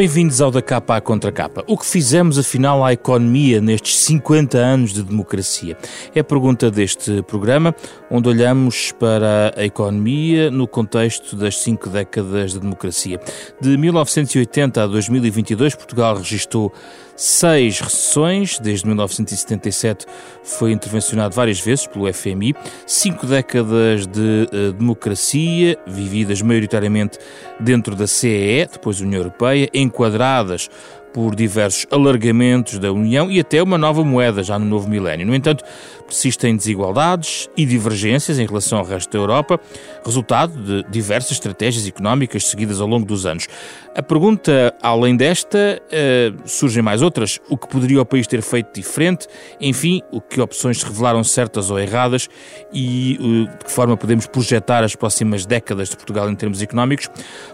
Bem-vindos ao da capa à contra capa. O que fizemos afinal à economia nestes 50 anos de democracia? É a pergunta deste programa, onde olhamos para a economia no contexto das cinco décadas de democracia. De 1980 a 2022, Portugal registrou seis recessões, desde 1977 foi intervencionado várias vezes pelo FMI, cinco décadas de uh, democracia, vividas maioritariamente dentro da CEE, depois União Europeia, enquadradas por diversos alargamentos da União e até uma nova moeda já no novo milénio. No entanto, persistem desigualdades e divergências em relação ao resto da Europa, resultado de diversas estratégias económicas seguidas ao longo dos anos. A pergunta, além desta, uh, surgem mais outras. O que poderia o país ter feito diferente? Enfim, o que opções se revelaram certas ou erradas e uh, de que forma podemos projetar as próximas décadas de Portugal em termos económicos?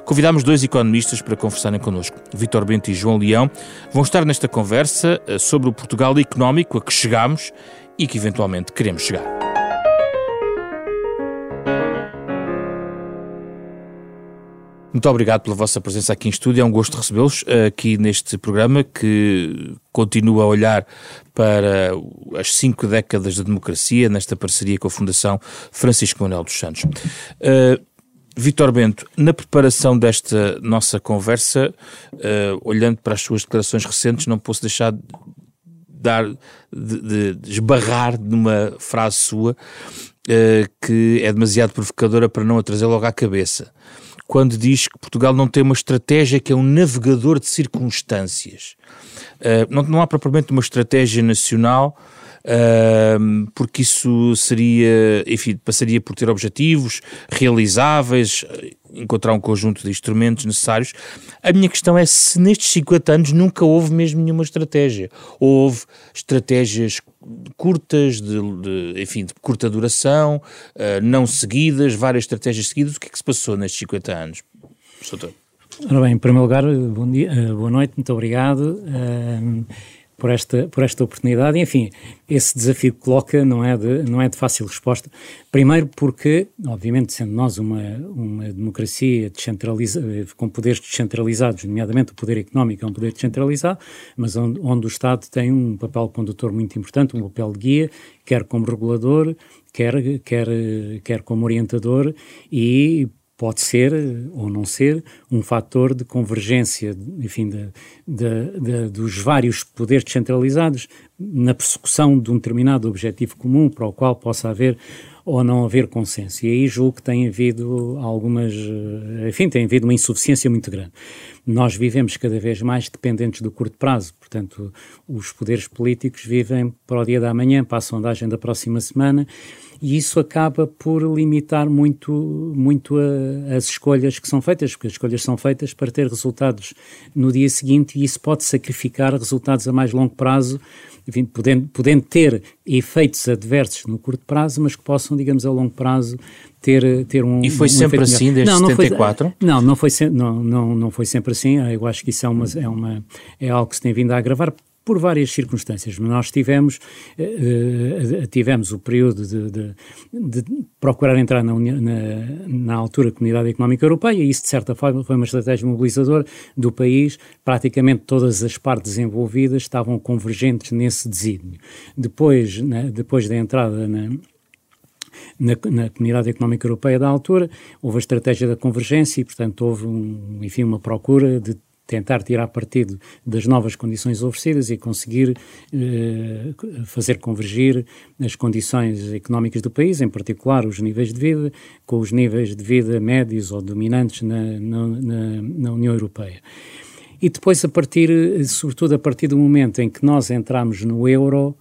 Convidámos dois economistas para conversarem connosco. Vítor Bento e João Leão vão estar nesta conversa uh, sobre o Portugal económico a que chegamos e que eventualmente queremos chegar. Muito obrigado pela vossa presença aqui em estúdio. É um gosto recebê-los eh, aqui neste programa que continua a olhar para as cinco décadas da democracia nesta parceria com a Fundação Francisco Manuel dos Santos. Uh, Vitor Bento, na preparação desta nossa conversa, uh, olhando para as suas declarações recentes, não posso deixar dar, de, de esbarrar numa frase sua uh, que é demasiado provocadora para não a trazer logo à cabeça. Quando diz que Portugal não tem uma estratégia que é um navegador de circunstâncias. Uh, não, não há propriamente uma estratégia nacional porque isso seria, enfim, passaria por ter objetivos realizáveis, encontrar um conjunto de instrumentos necessários. A minha questão é se nestes 50 anos nunca houve mesmo nenhuma estratégia. Houve estratégias curtas, de, de enfim, de curta duração, uh, não seguidas, várias estratégias seguidas. O que é que se passou nestes 50 anos? Ora bem, em primeiro lugar, bom dia, uh, boa noite, muito obrigado. Uh, por esta, por esta oportunidade. Enfim, esse desafio que coloca não é, de, não é de fácil resposta. Primeiro porque, obviamente, sendo nós uma, uma democracia com poderes descentralizados, nomeadamente o poder económico é um poder descentralizado, mas onde, onde o Estado tem um papel condutor muito importante, um papel de guia, quer como regulador, quer, quer, quer como orientador e pode ser ou não ser um fator de convergência, enfim, de, de, de, dos vários poderes descentralizados na persecução de um determinado objetivo comum para o qual possa haver ou não haver consenso. E aí julgo que tem havido algumas, enfim, tem havido uma insuficiência muito grande. Nós vivemos cada vez mais dependentes do curto prazo, portanto, os poderes políticos vivem para o dia da manhã, para a sondagem da próxima semana e isso acaba por limitar muito, muito a, as escolhas que são feitas, porque as escolhas são feitas para ter resultados no dia seguinte e isso pode sacrificar resultados a mais longo prazo, enfim, podendo, podendo ter efeitos adversos no curto prazo, mas que possam, digamos, a longo prazo ter, ter um. E foi um sempre assim desde não, não 74? Foi, não, não foi, não, não, não foi sempre assim. Eu acho que isso é, uma, é, uma, é algo que se tem vindo a agravar por várias circunstâncias. Nós tivemos, uh, tivemos o período de, de, de procurar entrar na, na, na, altura Comunidade Económica Europeia, e isso, de certa forma, foi uma estratégia mobilizadora do país. Praticamente todas as partes envolvidas estavam convergentes nesse desígnio. Depois, né, depois da entrada na na, na, Comunidade Económica Europeia da altura, houve a estratégia da convergência e, portanto, houve, um, enfim, uma procura de tentar tirar partido das novas condições oferecidas e conseguir eh, fazer convergir as condições económicas do país, em particular os níveis de vida, com os níveis de vida médios ou dominantes na, na, na, União Europeia. E depois, a partir, sobretudo a partir do momento em que nós entramos no euro,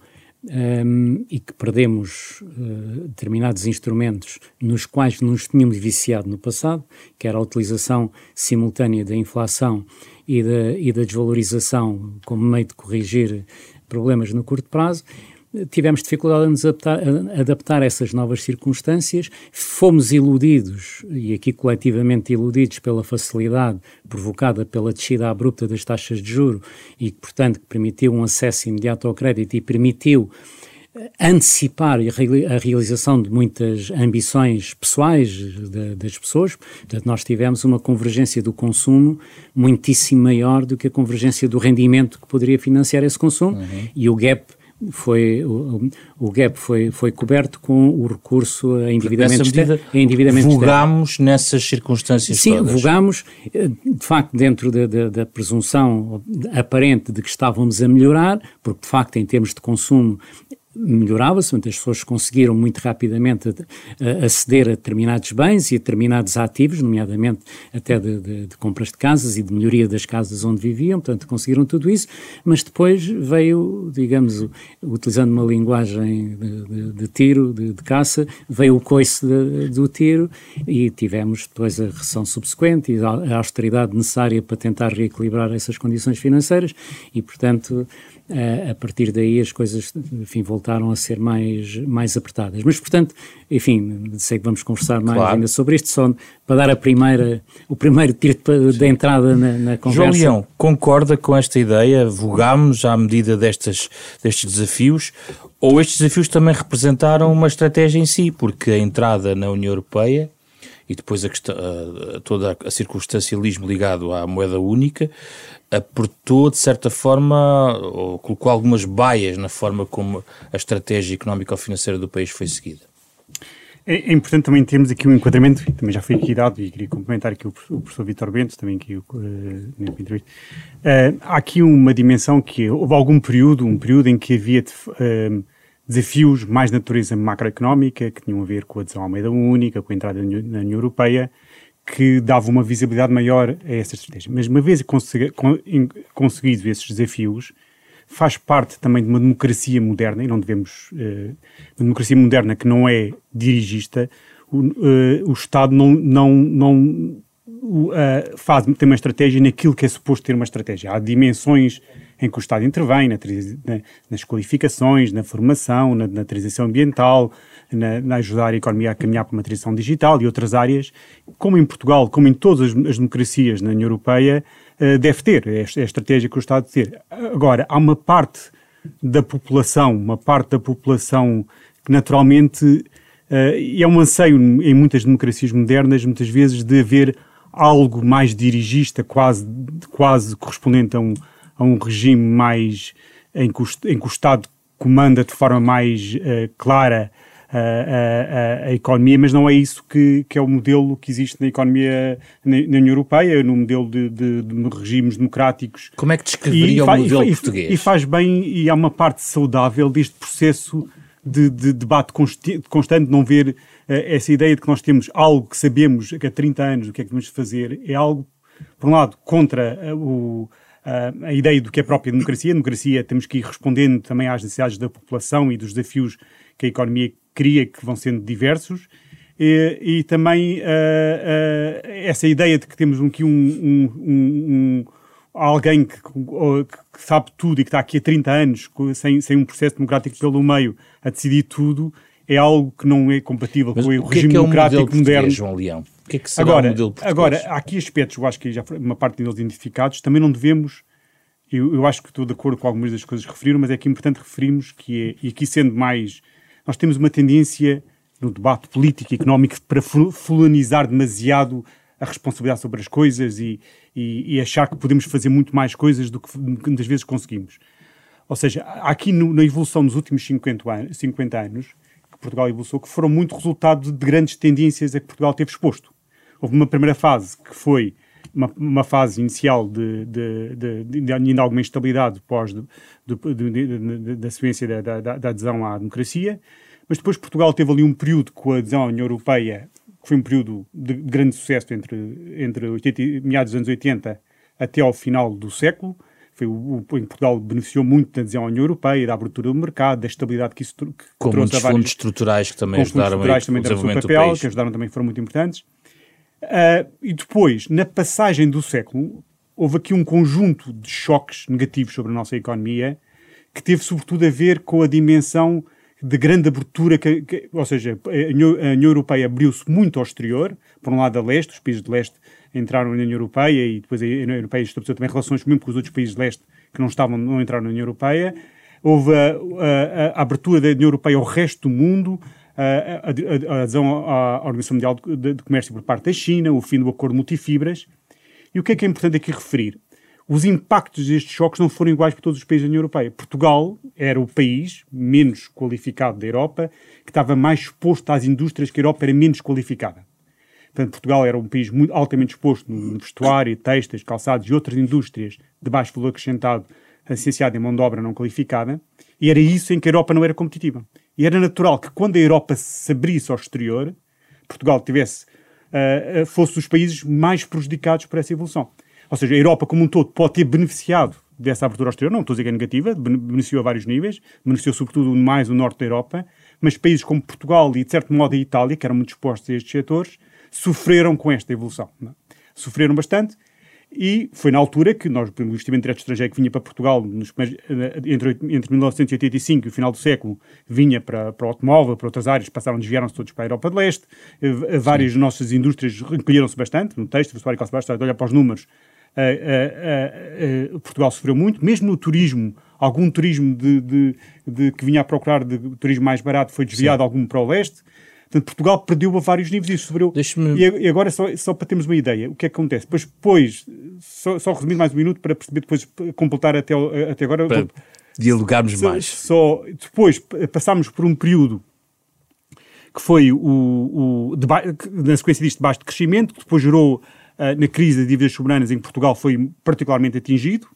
um, e que perdemos uh, determinados instrumentos nos quais nos tínhamos viciado no passado, que era a utilização simultânea da inflação e da, e da desvalorização como meio de corrigir problemas no curto prazo, tivemos dificuldade em nos adaptar, a adaptar essas novas circunstâncias, fomos iludidos, e aqui coletivamente iludidos pela facilidade provocada pela descida abrupta das taxas de juro e que, portanto, permitiu um acesso imediato ao crédito e permitiu antecipar a realização de muitas ambições pessoais de, das pessoas. Portanto, nós tivemos uma convergência do consumo muitíssimo maior do que a convergência do rendimento que poderia financiar esse consumo uhum. e o gap foi o, o gap foi, foi coberto com o recurso a endividamento externo. Externo. nessas circunstâncias Sim, todas. eh, de facto, dentro da, da, da, presunção aparente de que estávamos a melhorar, porque de facto, em termos de consumo, melhorava-se, as pessoas conseguiram muito rapidamente aceder a determinados bens e a determinados ativos, nomeadamente até de, de, de, compras de casas e de melhoria das casas onde viviam, portanto conseguiram tudo isso, mas depois veio, digamos, utilizando uma linguagem de, de tiro, de, caça, veio o coice do tiro e tivemos depois a recessão subsequente e a austeridade necessária para tentar reequilibrar essas condições financeiras e, portanto, a partir daí as coisas, enfim, voltaram a ser mais, mais apertadas. Mas, portanto, enfim, sei que vamos conversar mais claro. ainda sobre isto, só para dar a primeira, o primeiro tiro da entrada na, na conversa. João Leão, concorda com esta ideia? Vogámos à medida destes, destes desafios? Ou estes desafios também representaram uma estratégia em si? Porque a entrada na União Europeia e depois a a, toda a circunstancialismo ligado à moeda única apertou, de certa forma, ou colocou algumas baias na forma como a estratégia económica ou financeira do país foi seguida. É, é, importante também termos aqui um enquadramento, e também já foi aqui dado, e queria complementar aqui o, professor Vitor Bento, também aqui uh, entrevista. Uh, há aqui uma dimensão que houve algum período, um período em que havia uh, desafios mais de natureza macroeconómica, que tinham a ver com a adesão à moeda única, com a entrada na União Europeia, que dava uma visibilidade maior a essa estratégia. Mas uma vez conseguido esses desafios, faz parte também de uma democracia moderna, e não devemos. Uh, uma democracia moderna que não é dirigista, o, o Estado não, não, não uh, faz, tem uma estratégia naquilo que é suposto ter uma estratégia. Há dimensões em que o Estado intervém, na, na, nas qualificações, na formação, na, na transição ambiental, na, na, ajudar a economia a caminhar para uma transição digital e outras áreas, como em Portugal, como em todas as, as democracias na União Europeia, uh, deve ter, é, é a estratégia que o Estado deve ter. Agora, há uma parte da população, uma parte da população que naturalmente, uh, é um anseio em muitas democracias modernas, muitas vezes, de haver algo mais dirigista, quase, quase correspondente a um, a um regime mais em que o, em que o Estado comanda de forma mais uh, clara a, a, a, economia, mas não é isso que, que, é o modelo que existe na economia na, na União Europeia, no modelo de, de, de, regimes democráticos. Como é que descreveria o modelo e, português? E faz bem, e há uma parte saudável deste processo de, de debate constante, não ver uh, essa ideia de que nós temos algo que sabemos que há 30 anos o que é que devemos fazer, é algo, por um lado, contra uh, o a ideia do que é a própria democracia. A democracia temos que ir respondendo também às necessidades da população e dos desafios que a economia cria, que vão sendo diversos. E, e também uh, uh, essa ideia de que temos aqui um, um, um, alguém que, que, sabe tudo e que está aqui há 30 anos sem, sem um processo democrático pelo meio a decidir tudo é algo que não é compatível Mas com o, o regime é, é democrático moderno. João Leão? O que é que será agora, o modelo português? Agora, há aqui aspectos, eu acho que já uma parte deles identificados, também não devemos eu, eu, acho que estou de acordo com algumas das coisas que referiram, mas é que é importante referirmos que é, e aqui sendo mais nós temos uma tendência no debate político e económico para fulanizar demasiado a responsabilidade sobre as coisas e, e, e, achar que podemos fazer muito mais coisas do que muitas vezes conseguimos. Ou seja, aqui no, na evolução dos últimos 50 anos, 50 anos, que Portugal evoluiu, que foram muito resultado de grandes tendências a que Portugal teve exposto. Houve uma primeira fase que foi uma, uma fase inicial de, de, de, de, ainda alguma instabilidade pós da sequência da, da, da, adesão à democracia, mas depois Portugal teve ali um período com a adesão à União Europeia, que foi um período de grande sucesso entre, entre 80, meados dos anos 80 até ao final do século. Foi o, o, Portugal beneficiou muito da adesão à União Europeia, da abertura do mercado, da estabilidade que isso que com trouxe muitos fundos estruturais que também ajudaram a também o desenvolvimento papel, do país. que ajudaram também foram muito importantes. Uh, e depois, na passagem do século, houve aqui um conjunto de choques negativos sobre a nossa economia que teve sobretudo a ver com a dimensão de grande abertura, que, que, ou seja, a União, Europeia abriu-se muito ao exterior, por um lado a leste, os países de leste entraram na União Europeia e depois a União Europeia estabeleceu também relações mesmo com os outros países de leste que não estavam, não entraram na União Europeia, houve a, a, a abertura da União Europeia ao resto do mundo, a, adesão à Organização Mundial de, Comércio por parte da China, o fim do acordo multifibras. E o que é que é importante aqui referir? Os impactos destes choques não foram iguais para todos os países da União Europeia. Portugal era o país menos qualificado da Europa, que estava mais exposto às indústrias que a Europa era menos qualificada. Portanto, Portugal era um país muito altamente exposto no vestuário, textos, calçados e outras indústrias de baixo valor acrescentado, associado em mão de obra não qualificada, e era isso em que a Europa não era competitiva. E era natural que quando a Europa se abrisse ao exterior, Portugal tivesse, uh, fosse os países mais prejudicados por essa evolução. Ou seja, a Europa como um todo pode ter beneficiado dessa abertura ao exterior, não estou a dizer que é negativa, beneficiou a vários níveis, beneficiou sobretudo mais o norte da Europa, mas países como Portugal e, de certo modo, a Itália, que eram muito expostos a estes setores, sofreram com esta evolução. É? Sofreram bastante e foi na altura que nós, o investimento direto estrangeiro que vinha para Portugal nos, entre, entre 1985 e o final do século, vinha para, para o automóvel, para outras áreas, passaram, desviaram-se todos para a Europa de Leste. Eh, várias Sim. nossas indústrias recolheram-se bastante, no texto, vestuário e calça baixa, olhar para os números, uh, uh, uh, Portugal sofreu muito, mesmo no turismo, algum turismo de, de, de, que vinha a procurar de turismo mais barato foi desviado Sim. algum para o leste. Portanto, Portugal perdeu a vários níveis e sofreu. E agora, só, só para termos uma ideia, o que é que acontece? Depois, depois só, só resumir mais um minuto para perceber, depois completar até, até agora. Para dialogarmos só, mais. Só, depois passámos por um período que foi o, o na sequência disto baixo de crescimento, que depois gerou uh, na crise de dívidas soberanas em que Portugal foi particularmente atingido.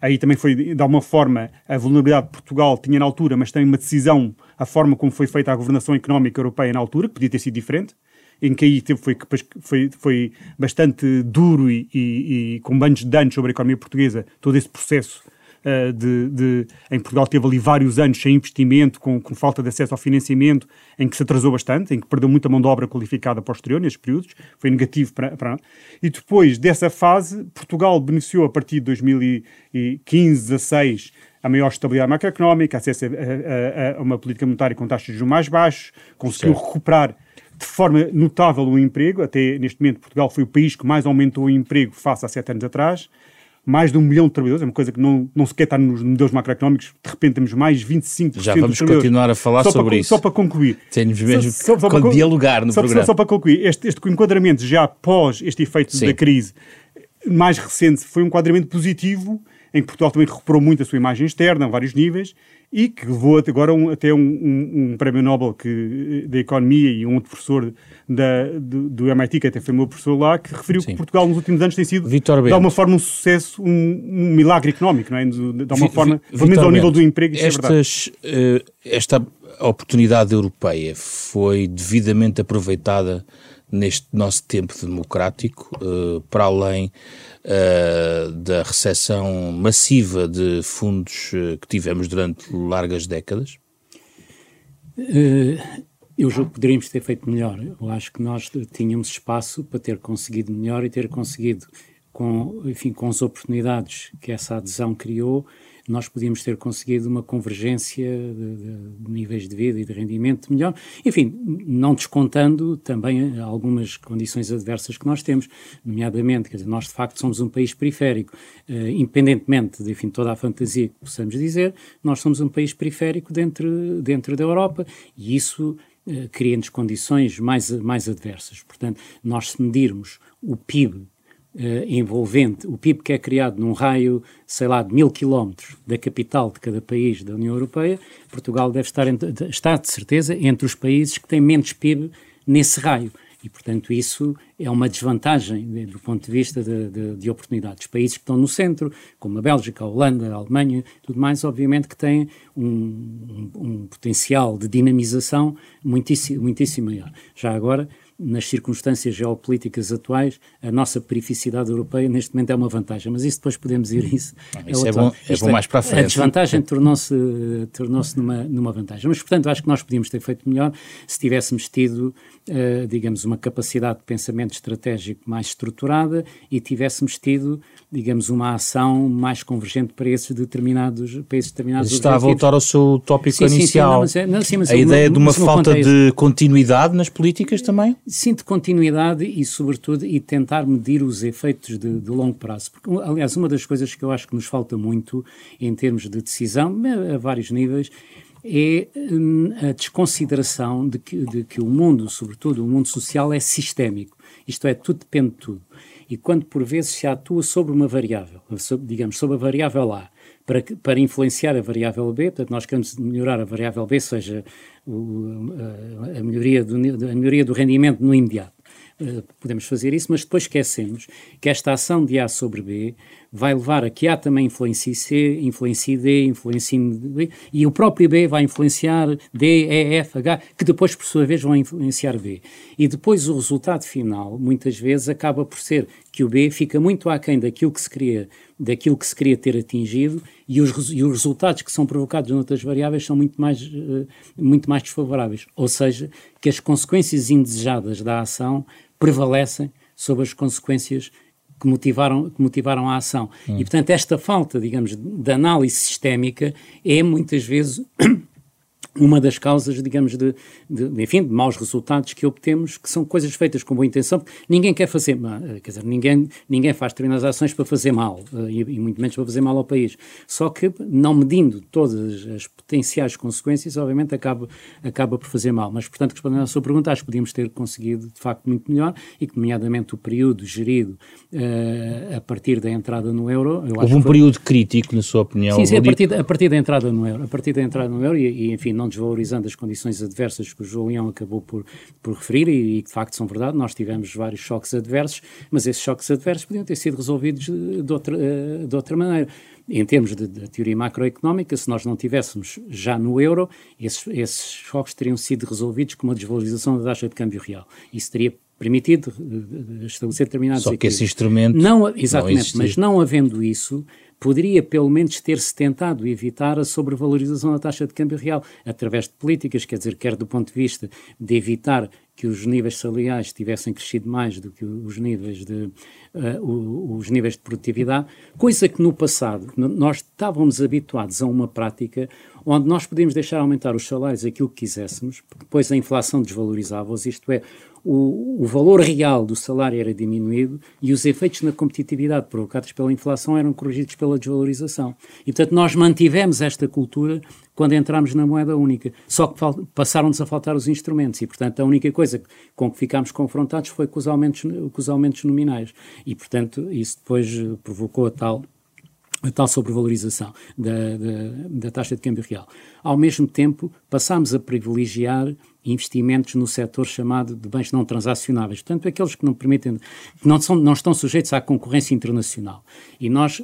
Aí também foi, de alguma forma, a vulnerabilidade de Portugal tinha na altura, mas tem uma decisão, a forma como foi feita a governação económica europeia na altura, que podia ter sido diferente, em que aí foi, foi, foi bastante duro e, e, e com banhos de danos sobre a economia portuguesa, todo esse processo uh, de, de, em Portugal teve ali vários anos sem investimento, com, com, falta de acesso ao financiamento, em que se atrasou bastante, em que perdeu muita mão de obra qualificada posterior nesses períodos, foi negativo para, para... E depois dessa fase, Portugal beneficiou a partir de 2015, 16, a maior estabilidade macroeconómica, acesso a, a, a, uma política monetária com taxas de juros mais baixos, conseguiu certo. recuperar de forma notável o emprego. Até neste momento, Portugal foi o país que mais aumentou o emprego face a sete anos atrás mais de um milhão de trabalhadores, é uma coisa que não, não sequer está nos modelos macroeconómicos, de repente temos mais 25% Já vamos continuar a falar só sobre para, isso. Só para concluir. Temos mesmo só, só, só para, dialogar no só, programa. Só, para concluir, este, este enquadramento já após este efeito Sim. da crise mais recente foi um enquadramento positivo, em que Portugal também recuperou muito a sua imagem externa, a vários níveis, e que levou agora um, até um, um, um, prémio Nobel que, da Economia e um outro professor da, do, do, MIT, que até foi meu professor lá, que referiu Sim. que Portugal nos últimos anos tem sido, de alguma forma, um sucesso, um, milagre económico, não é? De, de alguma forma, pelo menos ao nível do emprego, isso estas, é verdade. Uh, esta oportunidade europeia foi devidamente aproveitada neste nosso tempo democrático, uh, para além uh, da recessão massiva de fundos uh, que tivemos durante largas décadas? eu julgo que poderíamos ter feito melhor. Eu acho que nós tínhamos espaço para ter conseguido melhor e ter conseguido, com, enfim, com as oportunidades que essa adesão criou, nós podíamos ter conseguido uma convergência de, de, níveis de vida e de rendimento melhor. Enfim, não descontando também algumas condições adversas que nós temos, nomeadamente, quer dizer, nós de facto somos um país periférico, uh, independentemente de enfim, toda a fantasia que possamos dizer, nós somos um país periférico dentro, dentro da Europa e isso uh, cria-nos condições mais, mais adversas. Portanto, nós se medirmos o PIB Uh, envolvente, o PIB que é criado num raio, sei lá, de mil quilómetros da capital de cada país da União Europeia, Portugal deve estar, está de certeza entre os países que têm menos PIB nesse raio. E, portanto, isso é uma desvantagem do ponto de vista de, de, de, oportunidades. Países que estão no centro, como a Bélgica, a Holanda, a Alemanha, tudo mais, obviamente que têm um, um, um potencial de dinamização muitíssimo, muitíssimo maior. Já agora, nas circunstâncias geopolíticas atuais, a nossa perificidade europeia neste momento é uma vantagem, mas isso depois podemos ir isso. Ah, isso é, bom, é bom é, mais para a frente. A desvantagem tornou-se tornou numa, numa vantagem. Mas, portanto, acho que nós podíamos ter feito melhor se tivéssemos tido uh, digamos, uma capacidade de pensamento estratégico mais estruturada e tivéssemos tido, digamos, uma ação mais convergente para esses determinados, para esses determinados está objetivos. a voltar ao seu tópico sim, inicial. Sim, sim, não, mas, não, mas a ideia de uma falta de continuidade nas políticas também? Sim, de continuidade e, sobretudo, e tentar medir os efeitos de, de longo prazo. Porque, aliás, uma das coisas que eu acho que nos falta muito em termos de decisão, a vários níveis, é hum, a desconsideração de que, de que o mundo, sobretudo o mundo social, é sistémico. Isto é, tudo depende de tudo. E quando por vezes se atua sobre uma variável, sobre, digamos, sobre a variável A, para, para influenciar a variável B, portanto, nós queremos melhorar a variável B, seja o, a, a, melhoria do, a melhoria do rendimento no imediato. Uh, podemos fazer isso, mas depois esquecemos que esta ação de A sobre B vai levar a que A também influencie C, influencie D, influencie B, e o próprio B vai influenciar D, E, F, H, que depois, por sua vez, vão influenciar B. E depois o resultado final, muitas vezes, acaba por ser que o B fica muito aquém daquilo que se queria, daquilo que se queria ter atingido e os, e os resultados que são provocados noutras variáveis são muito mais, uh, muito mais desfavoráveis. Ou seja, que as consequências indesejadas da ação prevalecem sobre as consequências que motivaram, que motivaram a ação. Hum. E, portanto, esta falta, digamos, de análise sistémica é muitas vezes uma das causas, digamos, de, de, enfim, de maus resultados que obtemos, que são coisas feitas com boa intenção, ninguém quer fazer, quer dizer, ninguém, ninguém faz determinadas ações para fazer mal, eh, e, e, muito menos para fazer mal ao país. Só que, não medindo todas as potenciais consequências, obviamente acaba, acaba por fazer mal. Mas, portanto, respondendo à sua pergunta, acho que podíamos ter conseguido, de facto, muito melhor, e que, nomeadamente, o período gerido uh, a partir da entrada no euro... Houve um foi... período crítico, na sua opinião? Sim, sim, a partir, a partir da entrada no euro, a partir da entrada no euro, e, e enfim, não desvalorizando as condições adversas que o João Leão acabou por, por referir, e, e de facto são verdade, nós tivemos vários choques adversos, mas esses choques adversos podiam ter sido resolvidos de outra, eh, de outra maneira. Em termos de, de, teoria macroeconómica, se nós não tivéssemos já no euro, esses, esses choques teriam sido resolvidos com uma desvalorização da taxa de câmbio real. Isso teria permitido eh, estabelecer determinados Só que esse instrumento não, exatamente, não mas não havendo isso, poderia pelo menos ter-se tentado evitar a sobrevalorização da taxa de câmbio real através de políticas, quer dizer, quer do ponto de vista de evitar que os níveis salariais tivessem crescido mais do que os níveis de, uh, os níveis de produtividade, coisa que no passado nós estávamos habituados a uma prática onde nós podíamos deixar aumentar os salários aquilo que quiséssemos, porque depois a inflação desvalorizava-os, isto é, o, o, valor real do salário era diminuído e os efeitos na competitividade provocados pela inflação eram corrigidos pela desvalorização. E, portanto, nós mantivemos esta cultura quando entramos na moeda única. Só que passaram-nos a faltar os instrumentos e, portanto, a única coisa com que ficámos confrontados foi com os aumentos, com os aumentos nominais. E, portanto, isso depois provocou a tal a tal sobrevalorização da, da, da, taxa de câmbio real. Ao mesmo tempo, passámos a privilegiar investimentos no setor chamado de bens não transacionáveis, portanto, aqueles que não permitem, que não, são, não estão sujeitos à concorrência internacional. E nós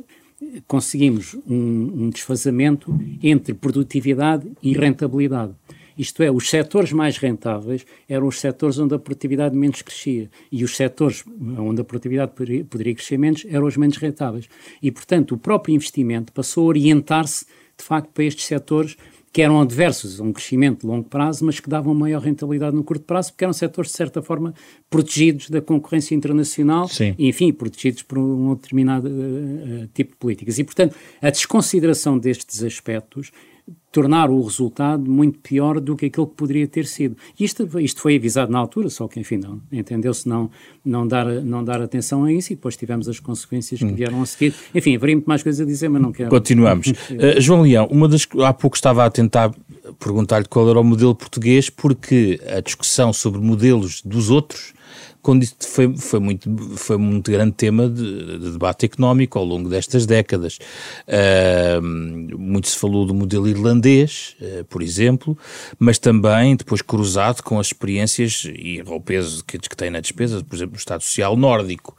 conseguimos um, um desfazamento entre produtividade e rentabilidade. Isto é, os setores mais rentáveis eram os setores onde a produtividade menos crescia e os setores onde a produtividade poderia crescer menos eram os menos rentáveis. E, portanto, o próprio investimento passou a orientar-se, de facto, para estes setores que eram adversos a um crescimento de longo prazo, mas que davam maior rentabilidade no curto prazo, porque eram setores, de certa forma, protegidos da concorrência internacional Sim. e, enfim, protegidos por um determinado uh, tipo de políticas. E, portanto, a desconsideração destes aspectos tornar o resultado muito pior do que aquilo que poderia ter sido. Isto, isto foi avisado na altura, só que, enfim, não, entendeu-se não, não, dar, não dar atenção a isso e depois tivemos as consequências que hum. vieram a seguir. Enfim, haveria muito mais coisas a dizer, mas não quero. Continuamos. uh, João Leão, uma das, há pouco estava a tentar perguntar-lhe qual era o modelo português, porque a discussão sobre modelos dos outros foi, foi, muito, foi muito grande tema de, de debate económico ao longo destas décadas. Uh, muito se falou do modelo irlandês, uh, por exemplo, mas também depois cruzado com as experiências e o peso que, que tem na despesa, por exemplo, o Estado Social nórdico.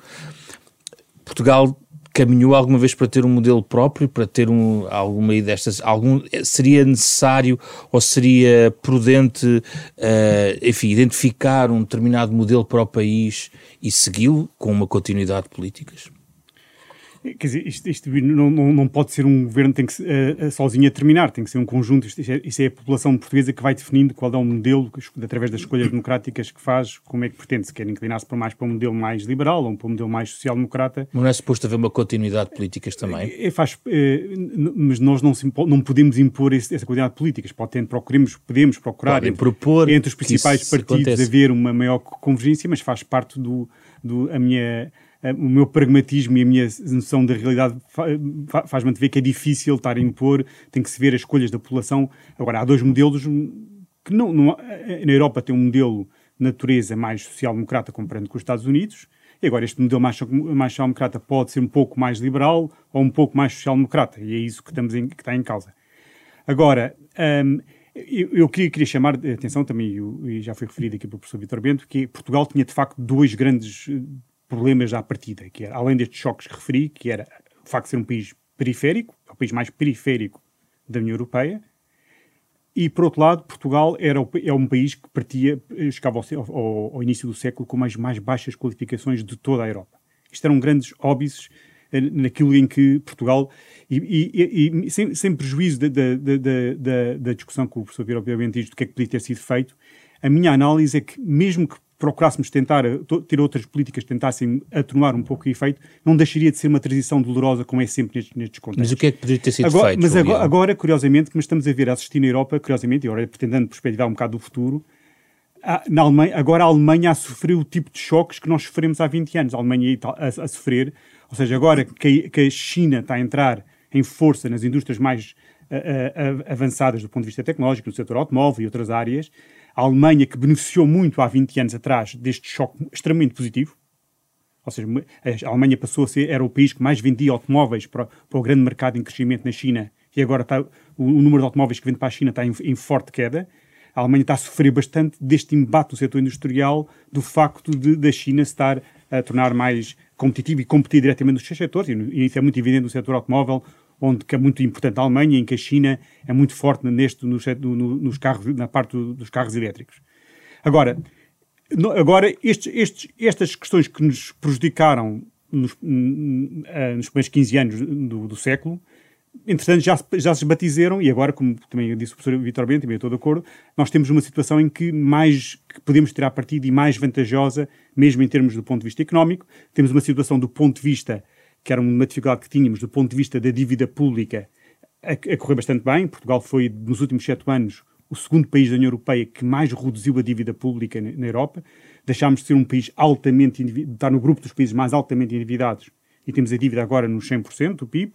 Portugal caminhou alguma vez para ter um modelo próprio, para ter um, alguma destas, algum, seria necessário ou seria prudente, uh, enfim, identificar um determinado modelo para o país e segui-lo com uma continuidade de políticas? Quer dizer, isto, isto não, não, não, pode ser um governo que tem que uh, sozinho a terminar, tem que ser um conjunto. Isto, é, isto, é, a população portuguesa que vai definindo qual é o modelo, através das escolhas democráticas que faz, como é que pretende. Se quer inclinar-se para mais para um modelo mais liberal ou para um modelo mais social-democrata. Mas não é suposto haver uma continuidade de políticas também? É, faz, mas nós não, não podemos impor esse, essa continuidade de políticas. Pode procuremos, podemos procurar entre, propor entre os principais partidos acontece. haver uma maior convergência, mas faz parte do, do a minha eh, o meu pragmatismo e a minha noção da realidade faz-me ver que é difícil estar a impor, tem que se ver as escolhas da população. Agora, há dois modelos que não, não eh, na Europa tem um modelo de natureza mais social-democrata comparando com os Estados Unidos, e agora este modelo mais, mais social-democrata pode ser um pouco mais liberal ou um pouco mais social-democrata, e é isso que, estamos em, que está em causa. Agora, um, eu, eu queria, queria, chamar a atenção também, e já foi referido aqui pelo professor Vitor Bento, que Portugal tinha de facto dois grandes problemas à partida, que era, além destes choques que referi, que era o facto de ser um país periférico, o país mais periférico da União Europeia, e, por outro lado, Portugal era é um país que partia, chegava ao, ao, ao, início do século com as mais baixas qualificações de toda a Europa. Isto eram grandes óbices eh, naquilo em que Portugal, e, e, e sem, sem, prejuízo da, da, da, da, discussão que o professor Vieira obviamente diz do que é que podia ter sido feito, a minha análise é que mesmo que procurássemos tentar eh, ter outras políticas que tentassem atenuar um pouco o efeito, não deixaria de ser uma transição dolorosa, como é sempre nestes, nestes contextos. Mas o que é que poderia ter sido agora, feito? Mas agora, agora, curiosamente, como estamos a ver a assistir na Europa, curiosamente, e agora pretendendo perspectivar um bocado do futuro, a, na Alemanha, agora a Alemanha a sofrer o tipo de choques que nós sofremos há 20 anos. A Alemanha a, a sofrer, ou seja, agora que, que, a China está a entrar em força nas indústrias mais a, avançadas do ponto de vista tecnológico, no setor automóvel e outras áreas, a Alemanha, que beneficiou muito há 20 anos atrás deste choque extremamente positivo, ou seja, a Alemanha passou a ser, era o país que mais vendia automóveis para, para o grande mercado em crescimento na China, e agora está, o, o número de automóveis que vende para a China está em, em, forte queda. A Alemanha está a sofrer bastante deste embate do setor industrial, do facto de da China estar a tornar mais competitivo e competir diretamente nos seus setores, e isso é muito evidente no setor automóvel, onde que é muito importante a Alemanha, em que a China é muito forte neste, no, no, nos carros, na parte dos carros elétricos. Agora, no, agora estes, estes, estas questões que nos prejudicaram nos, uh, nos primeiros 15 anos do, do, século, entretanto já, já se batizeram e agora, como também disse o professor Vitor Bento, também estou de acordo, nós temos uma situação em que mais que podemos tirar partido e mais vantajosa, mesmo em termos do ponto de vista económico, temos uma situação do ponto de vista que era uma dificuldade que tínhamos do ponto de vista da dívida pública, a, a correr bastante bem. Portugal foi, nos últimos sete anos, o segundo país da União Europeia que mais reduziu a dívida pública na, na Europa. Deixámos de ser um país altamente, estar no grupo dos países mais altamente endividados e temos a dívida agora nos 100% do PIB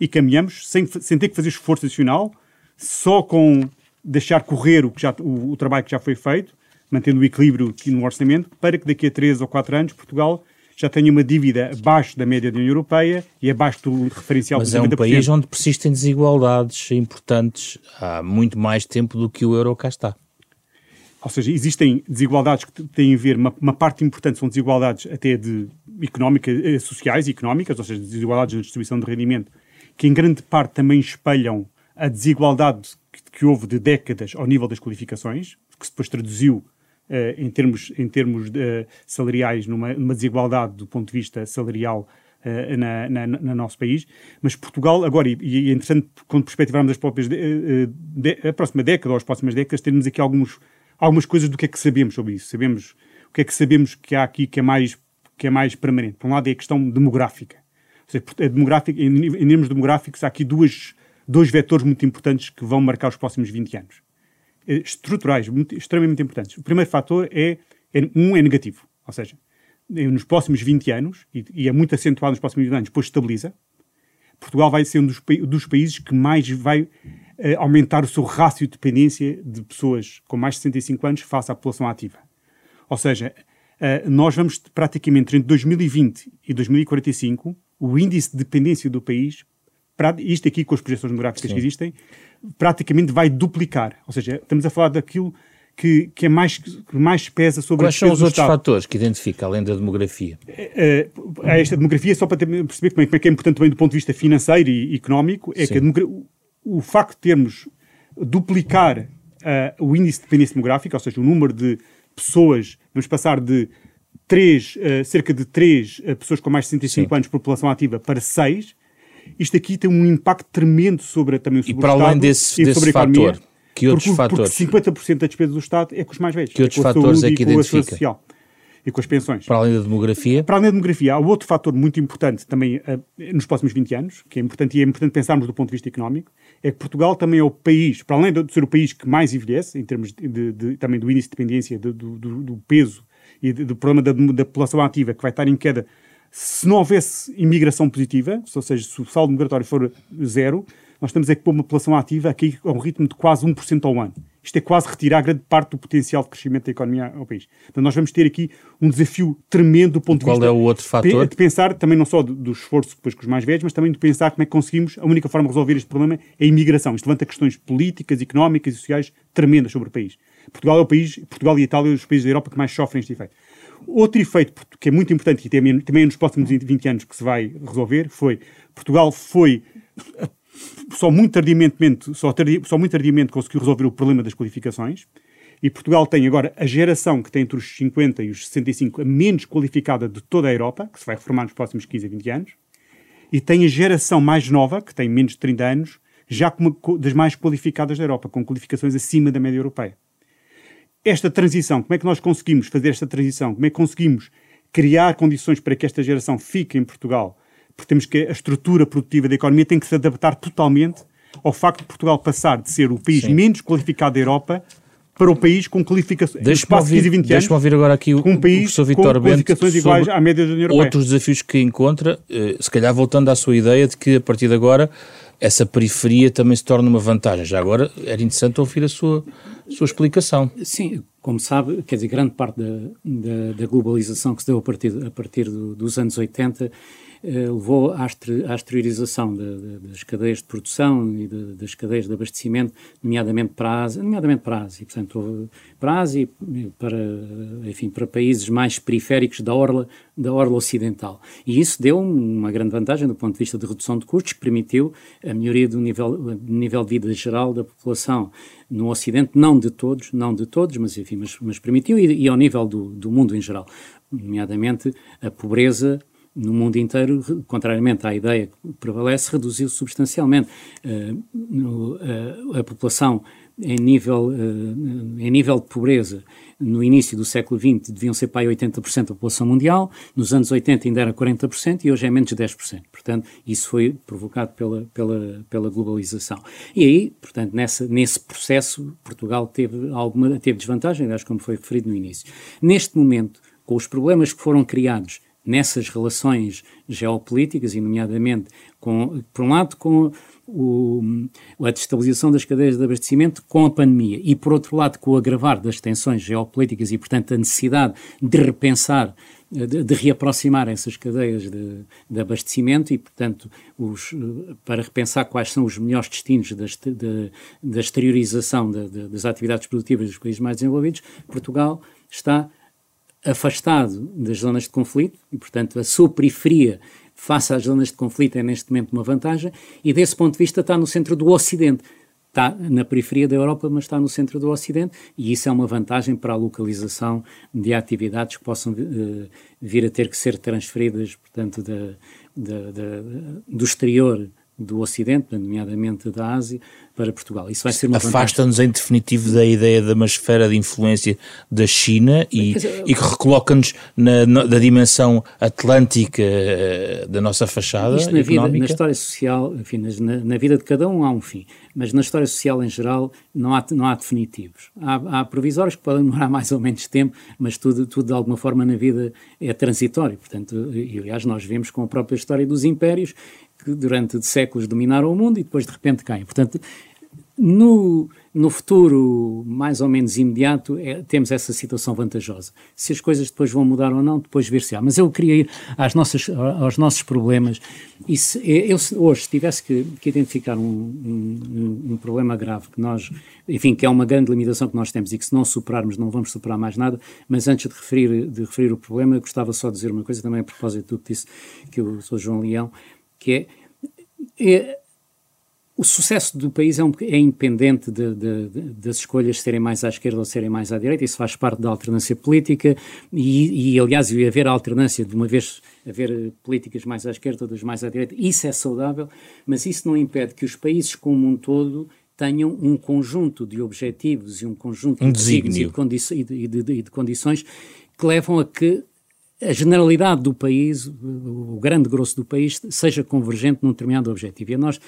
e caminhamos sem, sem ter que fazer esforço adicional, só com deixar correr o, que já, o, o trabalho que já foi feito, mantendo o equilíbrio no orçamento, para que daqui a três ou quatro anos Portugal já tem uma dívida abaixo da média da União Europeia e abaixo do referencial Mas é um país onde persistem desigualdades importantes há muito mais tempo do que o euro cá está. Ou seja, existem desigualdades que têm a ver, uma, uma parte importante são desigualdades até de económicas, eh, sociais e económicas, ou seja, desigualdades na distribuição de rendimento, que em grande parte também espelham a desigualdade que, que houve de décadas ao nível das qualificações, que se depois traduziu em termos, em termos de, uh, salariais, numa, numa, desigualdade do ponto de vista salarial uh, na, na, no nosso país. Mas Portugal, agora, e, e é interessante, quando perspectivarmos as próprias de, de, a próxima década ou as próximas décadas, termos aqui alguns, algumas coisas do que é que sabemos sobre isso. Sabemos o que é que sabemos que há aqui que é mais, que é mais permanente. Por um lado, é a questão demográfica. Ou seja, é demográfica, em, em termos demográficos, há aqui duas, dois vetores muito importantes que vão marcar os próximos 20 anos. Eh, estruturais muito, extremamente importantes. O primeiro fator é, é, um é negativo, ou seja, nos próximos 20 anos, e, e, é muito acentuado nos próximos 20 anos, depois estabiliza, Portugal vai ser um dos, dos países que mais vai uh, aumentar o seu rácio de dependência de pessoas com mais de 65 anos face à população ativa. Ou seja, uh, nós vamos praticamente entre 2020 e 2045, o índice de dependência do país, isto aqui com as projeções demográficas Sim. que existem, praticamente vai duplicar. Ou seja, estamos a falar daquilo que, que é mais, que mais pesa sobre Quais são os outros Estado. fatores que identifica, além da demografia? É, é, esta demografia, só para perceber como é, como é, que é importante também do ponto de vista financeiro e, económico, é Sim. que o, o facto de termos duplicar uh, o índice de dependência demográfica, ou seja, o número de pessoas, vamos passar de 3, uh, cerca de 3 uh, pessoas com mais de 65 Sim. anos de população ativa para 6. Isto aqui tem um impacto tremendo sobre também sobre e para além desse, desse sobre a economia, fator, que outros porque, fatores? Porque 50% da despesa do Estado é com os mais velhos. Que outros é fatores é que identifica? social e com as pensões. Para além da demografia? Para além da demografia, há outro fator muito importante também uh, nos próximos 20 anos, que é importante e é importante pensarmos do ponto de vista económico, é que Portugal também é o país, para além de ser o país que mais envelhece, em termos de, de, de também do índice de dependência, do, do, do peso e do problema da, da população ativa, que vai estar em queda se não houvesse imigração positiva, ou seja, se o saldo migratório for zero, nós estamos a pôr uma população ativa aqui a um ritmo de quase 1% ao ano. Isto é quase retirar grande parte do potencial de crescimento da economia ao país. Então nós vamos ter aqui um desafio tremendo do ponto de vista... Qual é o outro fator? De pensar também não só do, do, esforço depois com os mais velhos, mas também de pensar como é que conseguimos, a única forma de resolver este problema é a imigração. Isto levanta questões políticas, económicas e sociais tremendas sobre o país. Portugal é o país, Portugal e Itália são os países da Europa que mais sofrem este efeito. Outro efeito que é muito importante e também, nos próximos 20 anos que se vai resolver foi Portugal foi só muito tardiamente, só, tardi, só muito tardiamente conseguiu resolver o problema das qualificações. E Portugal tem agora a geração que tem entre os 50 e os 65 a menos qualificada de toda a Europa, que se vai reformar nos próximos 15 a 20 anos. E tem a geração mais nova, que tem menos de 30 anos, já como das mais qualificadas da Europa, com qualificações acima da média europeia. Esta transição, como é que nós conseguimos fazer esta transição? Como é que conseguimos criar condições para que esta geração fique em Portugal porque temos que a estrutura produtiva da economia tem que se adaptar totalmente ao facto de Portugal passar de ser o país Sim. menos qualificado da Europa para o país com qualificações deixa-me ouvir, 15 e 20 anos, ouvir agora aqui o, um país o com qualificações iguais à média da União Europeia. Outros desafios que encontra, eh, se calhar voltando à sua ideia de que a partir de agora essa periferia também se torna uma vantagem. Já agora era interessante ouvir a sua, a sua explicação. Sim, como sabe, quer dizer, grande parte da, da, da globalização que se deu a partir, a partir do, dos anos 80 eh, levou à, exteriorização das cadeias de produção e das cadeias de abastecimento, nomeadamente para a Ásia, nomeadamente para a Ásia, portanto, para a Ásia e para, enfim, para países mais periféricos da orla, da orla ocidental. E isso deu uma grande vantagem do ponto de vista de redução de custos, permitiu a melhoria do nível, nível de vida geral da população no Ocidente, não de todos, não de todos, mas enfim, mas, mas permitiu e, e ao nível do, do mundo em geral, nomeadamente a pobreza no mundo inteiro, contrariamente à ideia que prevalece, reduziu substancialmente. Uh, no, uh, a população em nível, uh, em nível de pobreza, no início do século XX, deviam ser para aí 80% da população mundial, nos anos 80 ainda era 40% e hoje é menos de 10%. Portanto, isso foi provocado pela, pela, pela globalização. E aí, portanto, nessa, nesse processo, Portugal teve alguma teve desvantagem, acho como foi referido no início. Neste momento, com os problemas que foram criados nessas relações geopolíticas, e nomeadamente, com, por um lado, com o, a destabilização das cadeias de abastecimento com a pandemia e, por outro lado, com o agravar das tensões geopolíticas e, portanto, a necessidade de repensar, de, de reaproximar essas cadeias de, de, abastecimento e, portanto, os, para repensar quais são os melhores destinos da, da exteriorização das atividades produtivas dos países mais desenvolvidos, Portugal está afastado das zonas de conflito e, portanto, a sua periferia face às zonas de conflito é neste momento uma vantagem e, desse ponto de vista, está no centro do Ocidente. Está na periferia da Europa, mas está no centro do Ocidente e isso é uma vantagem para a localização de atividades que possam uh, vir a ter que ser transferidas, portanto, do exterior do Ocidente, nomeadamente da Ásia, para Portugal. Isso vai ser uma Afasta-nos em definitivo da ideia de uma esfera de influência da China e, dizer, e que recoloca-nos na, na, da dimensão atlântica eh, da nossa fachada isto na económica. Vida, na história social, enfim, na, na, vida de cada um há um fim, mas na história social em geral não há, não há definitivos. Há, há provisórios que podem demorar mais ou menos tempo, mas tudo, tudo de alguma forma na vida é transitório. Portanto, e, aliás, nós vemos com a própria história dos impérios que durante séculos dominaram o mundo e depois de repente caem. Portanto, no, no futuro mais ou menos imediato é, temos essa situação vantajosa. Se as coisas depois vão mudar ou não, depois ver-se-á. Mas eu queria ir às nossas, aos nossos problemas e se, eu hoje se tivesse que, que identificar um, um, um, problema grave que nós, enfim, que é uma grande limitação que nós temos e que se não superarmos não vamos superar mais nada, mas antes de referir, de referir o problema, gostava só de dizer uma coisa também a propósito do que disse que eu sou João Leão, que é, é o sucesso do país é, um, é independente de, de, de, das escolhas serem mais à esquerda ou serem mais à direita, isso faz parte da alternância política e, e aliás, haver alternância, de uma vez haver políticas mais à esquerda, outras mais à direita, isso é saudável, mas isso não impede que os países como um todo tenham um conjunto de objetivos e um conjunto um de, e de, e de condições que levam a que a generalidade do país, o grande grosso do país, seja convergente num determinado objetivo. E nós,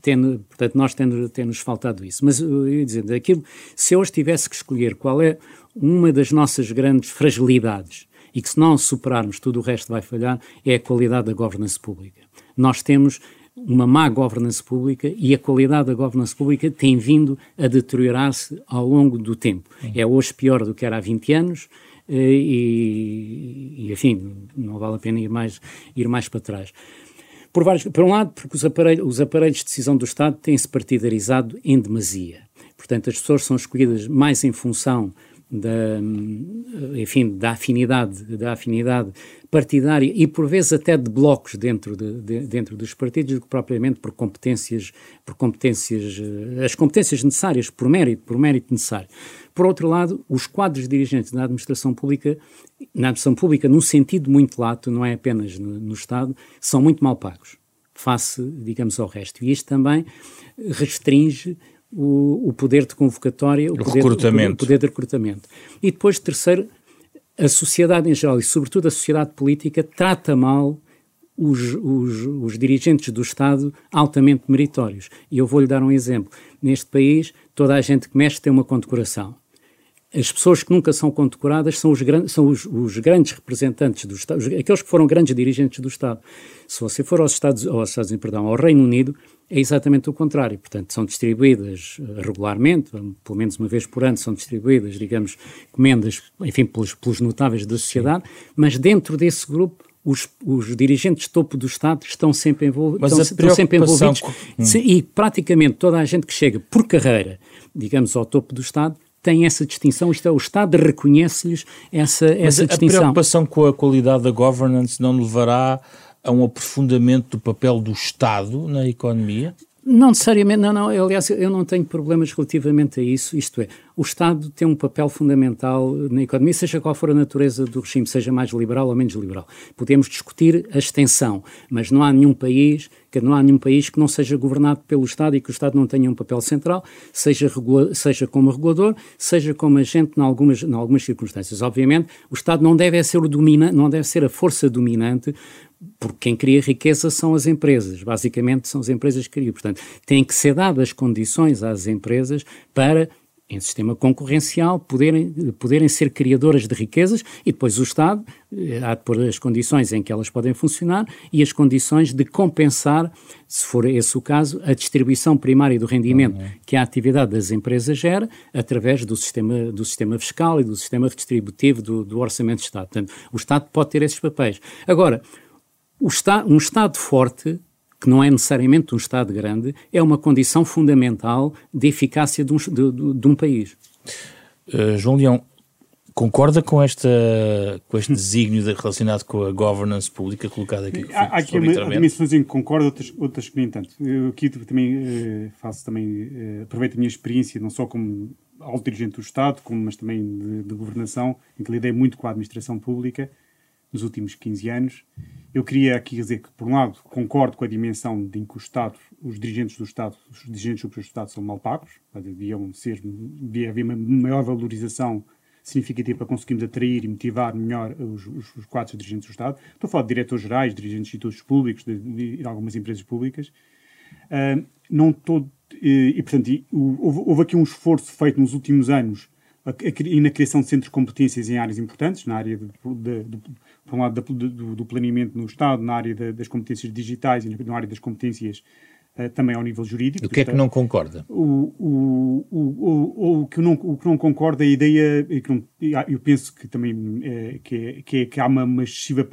tendo, portanto, nós tendo, tendo-nos faltado isso. Mas, eu ia dizer, daquilo, se hoje tivesse que escolher qual é uma das nossas grandes fragilidades e que se não superarmos tudo o resto vai falhar, é a qualidade da governance pública. Nós temos uma má governance pública e a qualidade da governance pública tem vindo a deteriorar-se ao longo do tempo. É hoje pior do que era há 20 anos, eh, e, e, enfim, não vale a pena ir mais, ir mais para trás. Por, vários, por um lado, porque os aparelhos, os aparelhos de decisão do Estado têm-se partidarizado em demasia. Portanto, as pessoas são escolhidas mais em função da, enfim, da afinidade, da afinidade partidária e por vezes até de blocos dentro, de, de, dentro dos partidos do que propriamente por competências, por competências, eh, as competências necessárias, por mérito, por mérito necessário. Por outro lado, os quadros dirigentes da administração pública, na administração pública, num sentido muito lato, não é apenas no, no Estado, são muito mal pagos, face, digamos, ao resto. E isto também restringe o, o poder de convocatória, o, o poder, recrutamento. O poder de recrutamento. E depois, terceiro, a sociedade em geral, e sobretudo a sociedade política, trata mal os, os, os, dirigentes do Estado altamente meritórios. E eu vou-lhe dar um exemplo. Neste país, toda a gente que mexe tem uma condecoração. As pessoas que nunca são condecoradas são os, são os, os grandes representantes do Estado, aqueles que foram grandes dirigentes do Estado. Se você for aos Estados, aos Estados perdão, ao Reino Unido, é exatamente o contrário. Portanto, são distribuídas eh, regularmente, pelo menos uma vez por ano, são distribuídas, digamos, comendas, enfim, pelos, pelos notáveis da sociedade, mas dentro desse grupo os, os, dirigentes topo do Estado estão sempre, envol estão, estão sempre envolvidos hum. e praticamente toda a gente que chega por carreira, digamos, ao topo do Estado, tem essa distinção, isto é, o Estado reconhece-lhes essa, essa a distinção. a preocupação com a qualidade da governance não levará a um aprofundamento do papel do Estado na economia? Não necessariamente, não, não. Aliás, eu não tenho problemas relativamente a isso. Isto é, o Estado tem um papel fundamental na economia, seja qual for a natureza do regime, seja mais liberal ou menos liberal. Podemos discutir a extensão, mas não há nenhum país que não há nenhum país que não seja governado pelo Estado e que o Estado não tenha um papel central, seja, regula, seja como regulador, seja como agente em algumas, em algumas circunstâncias. Obviamente, o Estado não deve ser o não deve ser a força dominante porque quem cria riqueza são as empresas, basicamente são as empresas que criam. Portanto, têm que ser dadas condições às empresas para em sistema concorrencial, poderem, poderem ser criadoras de riquezas e depois o Estado eh, há de pôr as condições em que elas podem funcionar e as condições de compensar, se for esse o caso, a distribuição primária do rendimento uhum. que a atividade das empresas gera através do sistema, do sistema fiscal e do sistema redistributivo do, do Orçamento de Estado. Portanto, o Estado pode ter esses papéis. Agora, Estado, um Estado forte, que não é necessariamente um Estado grande, é uma condição fundamental de eficácia de um, de, de um país. Uh, João Leão, concorda com, esta, com este desígnio relacionado com a governance pública colocada aqui? Há, há aqui dimensões em que concordo, outras, outras que nem tanto. Eu aqui também uh, faço também, uh, aproveito a minha experiência, não só como alto dirigente do Estado, como, mas também de, de governação, em que lidei muito com a administração pública nos últimos 15 anos. Eu queria aqui dizer que, por um lado, concordo com a dimensão de que o Estado, os dirigentes do Estado, os dirigentes superiores do Estado são mal pagos, deviam ser, devia haver uma maior valorização significativa para conseguirmos atrair e motivar melhor os, os, os dirigentes do Estado. Estou a falar de diretores gerais, dirigentes de institutos públicos, de, de, de algumas empresas públicas. Uh, não estou. E, e portanto, e, houve, houve aqui um esforço feito nos últimos anos e na criação de centros de competências em áreas importantes, na área de, de, de, por um lado, do, do, planeamento no Estado, na área das competências digitais e na área das competências uh, também ao nível jurídico. O que é que não concorda? O, o, o, o, que não, o que não concorda é a ideia, que não, eu penso que também é, que, é, que, é, que há uma, uma excessiva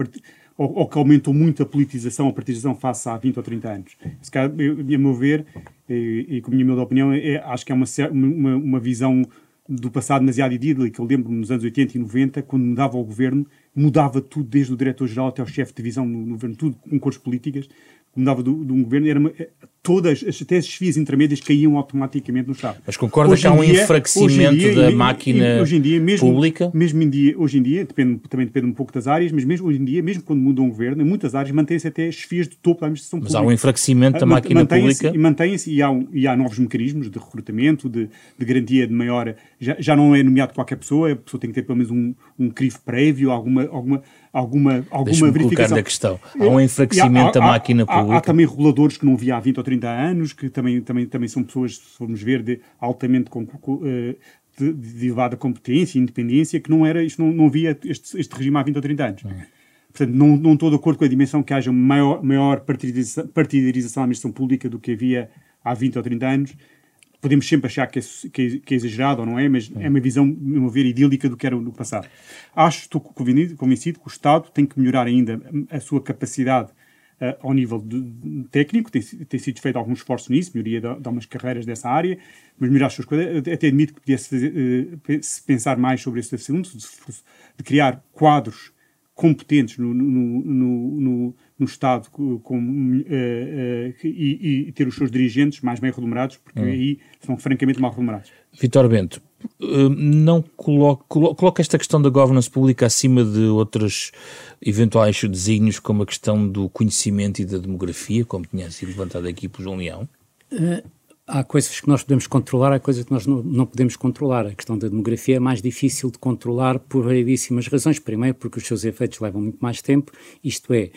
ou, ou, que aumentou muito a politização, a partidização face há 20 ou 30 anos. Se calhar, a meu ver, e, e com a minha humilde opinião, é, acho que é uma, uma, uma visão do passado demasiado idílico. Eu lembro-me nos anos 80 e 90, quando mudava o governo, mudava tudo, desde o diretor-geral até o chefe de divisão no, no governo, tudo com cores políticas. Mudava de um governo, era uma, todas, até as chefias intermédias caíam automaticamente no Estado. Mas concorda hoje que há um dia, enfraquecimento dia, da máquina hoje em dia, mesmo, pública? Mesmo em dia, hoje em dia, depende, também depende um pouco das áreas, mas mesmo hoje em dia, mesmo quando muda um governo, em muitas áreas mantém-se até as chefias de topo da administração mas pública. Mas há um enfraquecimento da máquina mantém pública? E mantém-se e, há um, e há novos mecanismos de recrutamento, de, de garantia de maior... Já, já não é nomeado qualquer pessoa, a pessoa tem que ter pelo menos um, um crivo prévio, alguma... alguma alguma, alguma verificação. a questão. Há um enfraquecimento da máquina pública. Há, há, também reguladores que não havia há 20 ou 30 anos, que também, também, também são pessoas, se formos ver, de altamente eh, de, de elevada competência e independência, que não era, isto não, não havia este, este regime há 20 ou 30 anos. É. Portanto, não, não estou de acordo com a dimensão que haja maior, maior partidarização, partidarização da administração pública do que havia há 20 ou 30 anos podemos sempre achar que é, que é, que é exagerado ou não é, mas é uma visão, a meu ver, idílica do que era no passado. Acho, estou convencido, convencido que o Estado tem que melhorar ainda a sua capacidade uh, ao nível de, técnico, tem, tem, sido feito alguns esforços nisso, melhoria de, de algumas carreiras dessa área, mas melhorar as suas coisas, até admito que pudesse uh, pensar mais sobre esse assunto, de, de criar quadros competentes no, no, no, no Estado com, uh, uh, e, e, ter os seus dirigentes mais bem remunerados, porque hum. aí são francamente mal remunerados. Vitor Bento, uh, não coloca, coloca esta questão da governance pública acima de outros eventuais desígnios, como a questão do conhecimento e da demografia, como tinha sido levantado aqui por João Leão? há coisas que nós podemos controlar, há coisas que nós não, não, podemos controlar. A questão da demografia é mais difícil de controlar por variedíssimas razões. Primeiro, porque os seus efeitos levam muito mais tempo, isto é,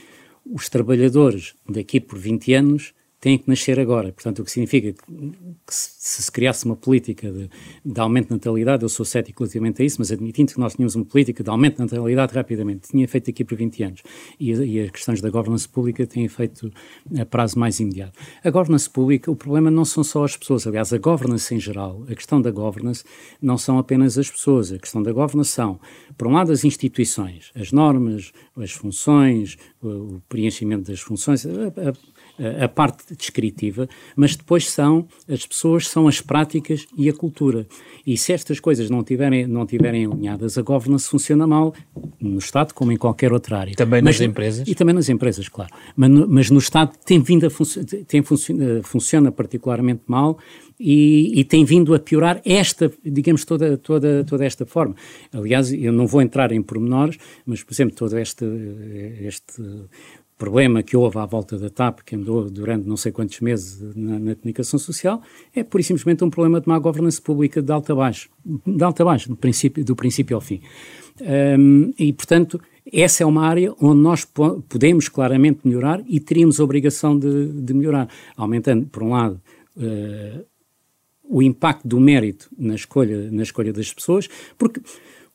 os trabalhadores daqui por 20 anos têm que nascer agora. Portanto, o que significa que, se, se, criasse uma política de, de, aumento de natalidade, eu sou cético relativamente a isso, mas admitindo que nós tínhamos uma política de aumento de natalidade rapidamente, tinha feito aqui por 20 anos. E, e as questões da governance pública têm feito a prazo mais imediato. A governance pública, o problema não são só as pessoas, aliás, a governance em geral, a questão da governance não são apenas as pessoas, a questão da governance são, por um lado, as instituições, as normas, as funções, o, o preenchimento das funções, a, a, a parte descritiva, mas depois são as pessoas, são as práticas e a cultura. E se estas coisas não tiverem, não tiverem alinhadas, a governance funciona mal no Estado como em qualquer outra área. Também mas, nas empresas? E também nas empresas, claro. Mas no, mas no Estado tem vindo a tem funciona, funciona particularmente mal e, e, tem vindo a piorar esta, digamos, toda, toda, toda esta forma. Aliás, eu não vou entrar em pormenores, mas, por exemplo, todo este, este problema que houve à volta da TAP, que andou durante não sei quantos meses na, na comunicação social, é pura e simplesmente um problema de má governança pública de alta a baixo, de alta a baixo, do princípio, do princípio ao fim. Um, e, portanto, essa é uma área onde nós podemos claramente melhorar e teríamos a obrigação de, de melhorar, aumentando, por um lado, uh, o impacto do mérito na escolha, na escolha das pessoas, porque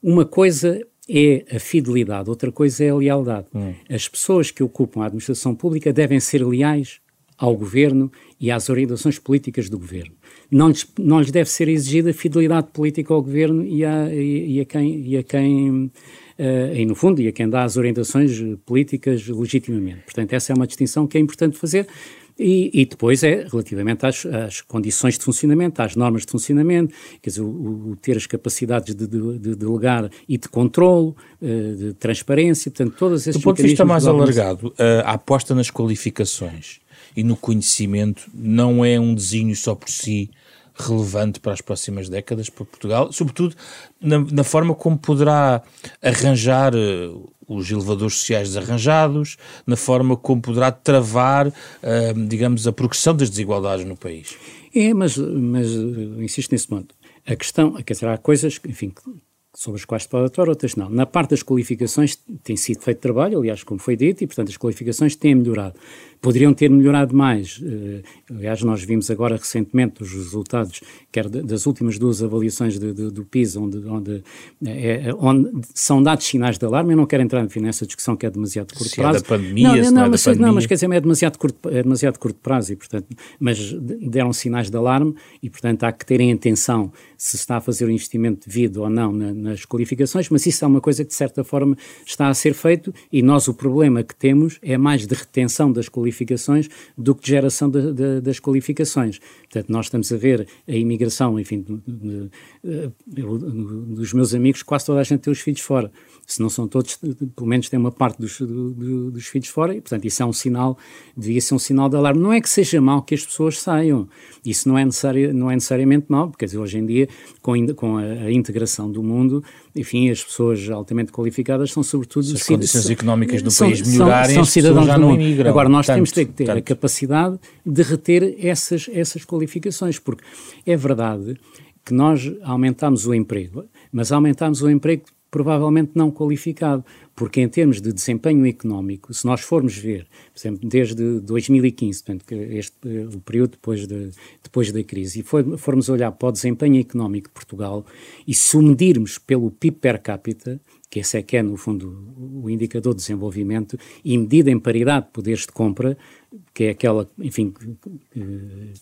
uma coisa é a fidelidade, outra coisa é a lealdade. Hum. As pessoas que ocupam a administração pública devem ser leais ao governo e às orientações políticas do governo. Não lhes, não lhes deve ser exigida fidelidade política ao governo e a, e, e a quem, e a quem uh, e no fundo, e a quem dá as orientações políticas legitimamente. Portanto, essa é uma distinção que é importante fazer. E, e, depois é relativamente às, às, condições de funcionamento, às normas de funcionamento, quer dizer, o, o ter as capacidades de, de, de, delegar e de controle, uh, de transparência, portanto, todas essas Do ponto de vista mais alargado, uh, a aposta nas qualificações e no conhecimento não é um desenho só por si relevante para as próximas décadas para Portugal, sobretudo na, na forma como poderá arranjar uh, os elevadores sociais desarranjados, na forma como poderá travar, uh, digamos, a progressão das desigualdades no país. É, mas, mas insisto nesse ponto. A questão, quer dizer, há coisas, enfim, sobre as quais se pode atuar, outras não. Na parte das qualificações tem sido feito trabalho, aliás, como foi dito, e portanto as qualificações têm melhorado poderiam ter melhorado mais. Uh, aliás, nós vimos agora recentemente os resultados, quer das últimas duas avaliações de, de, do PISA, onde, onde, é, onde, são dados sinais de alarme. Eu não quero entrar nessa discussão que é demasiado curto se prazo. É da pandemia, não, não, não, é mas, pandemia. não, mas quer dizer, é demasiado curto, é demasiado curto prazo, e, portanto, mas deram sinais de alarme e, portanto, há que terem atenção se está a fazer o investimento devido ou não na, nas qualificações, mas isso é uma coisa que, de certa forma, está a ser feito e nós o problema que temos é mais de retenção das qualificações qualificações do que de geração de, de, das qualificações. Portanto, nós estamos a ver a imigração, enfim, de, dos meus amigos, quase toda a gente tem os filhos fora. Se não são todos, pelo menos tem uma parte dos, do, dos filhos fora, e portanto isso é um sinal, devia ser um sinal de alarme. Não é que seja mau que as pessoas saiam, isso não é, não é necessariamente mau, porque hoje em dia, com, com a, a, integração do mundo, enfim, as pessoas altamente qualificadas são sobretudo... Se as condições económicas do são, país melhorarem, são, são cidadãos já não imigram. Agora, nós tanto, temos de ter tanto. a capacidade de reter essas, essas qualificações, porque é verdade que nós aumentamos o emprego, mas aumentamos o emprego provavelmente não qualificado, porque em termos de desempenho económico, se nós formos ver, por exemplo, desde 2015, portanto, este, o período depois, de, depois da crise, e for, formos olhar para o desempenho económico de Portugal, e se o medirmos pelo PIB per capita, que esse é que é, no fundo, o indicador de desenvolvimento, e medida em paridade de poderes de compra, que é aquela, enfim, que,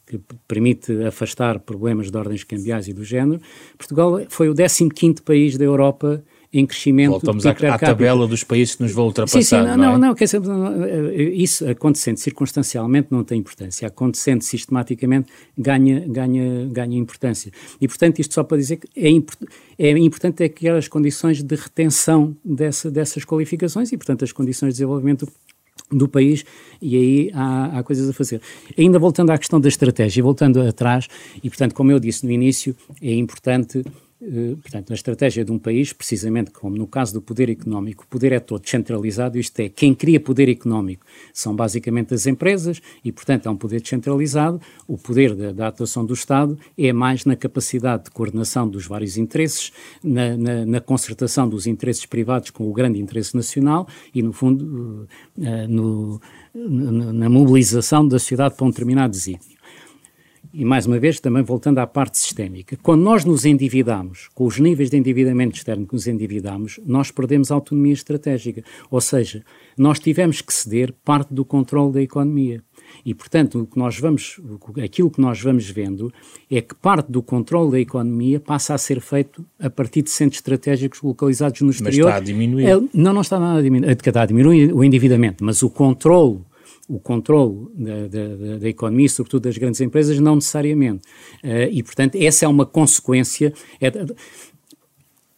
que, permite afastar problemas de ordens cambiais e do género, Portugal foi o 15º país da Europa em crescimento. Voltamos à, à, tabela dos países que nos vão ultrapassar. Sim, sim, não, não, é? não, quer dizer, isso acontecendo circunstancialmente não tem importância, acontecendo sistematicamente ganha, ganha, ganha importância. E, portanto, isto só para dizer que é, import, é importante é criar as condições de retenção dessa, dessas qualificações e, portanto, as condições de desenvolvimento do país e aí há, há, coisas a fazer. Ainda voltando à questão da estratégia, voltando atrás, e portanto, como eu disse no início, é importante eh, portanto, a estratégia de um país, precisamente como no caso do poder económico, o poder é todo descentralizado, isto é, quem cria poder económico são basicamente as empresas e, portanto, é um poder descentralizado. O poder da, da atuação do Estado é mais na capacidade de coordenação dos vários interesses, na, na, na concertação dos interesses privados com o grande interesse nacional e, no fundo, uh, no, na mobilização da sociedade para um determinado desígnio e mais uma vez, também voltando à parte sistémica, quando nós nos endividamos, com os níveis de endividamento externo que nos endividamos, nós perdemos autonomia estratégica. Ou seja, nós tivemos que ceder parte do controle da economia. E, portanto, o que nós vamos, aquilo que nós vamos vendo é que parte do controle da economia passa a ser feito a partir de centros estratégicos localizados no exterior. Mas está a diminuir. É, não, não está nada a diminuir. Está a diminuir o endividamento, mas o controle o controle da, da, da, economia, sobretudo das grandes empresas, não necessariamente. Uh, e, portanto, essa é uma consequência. É,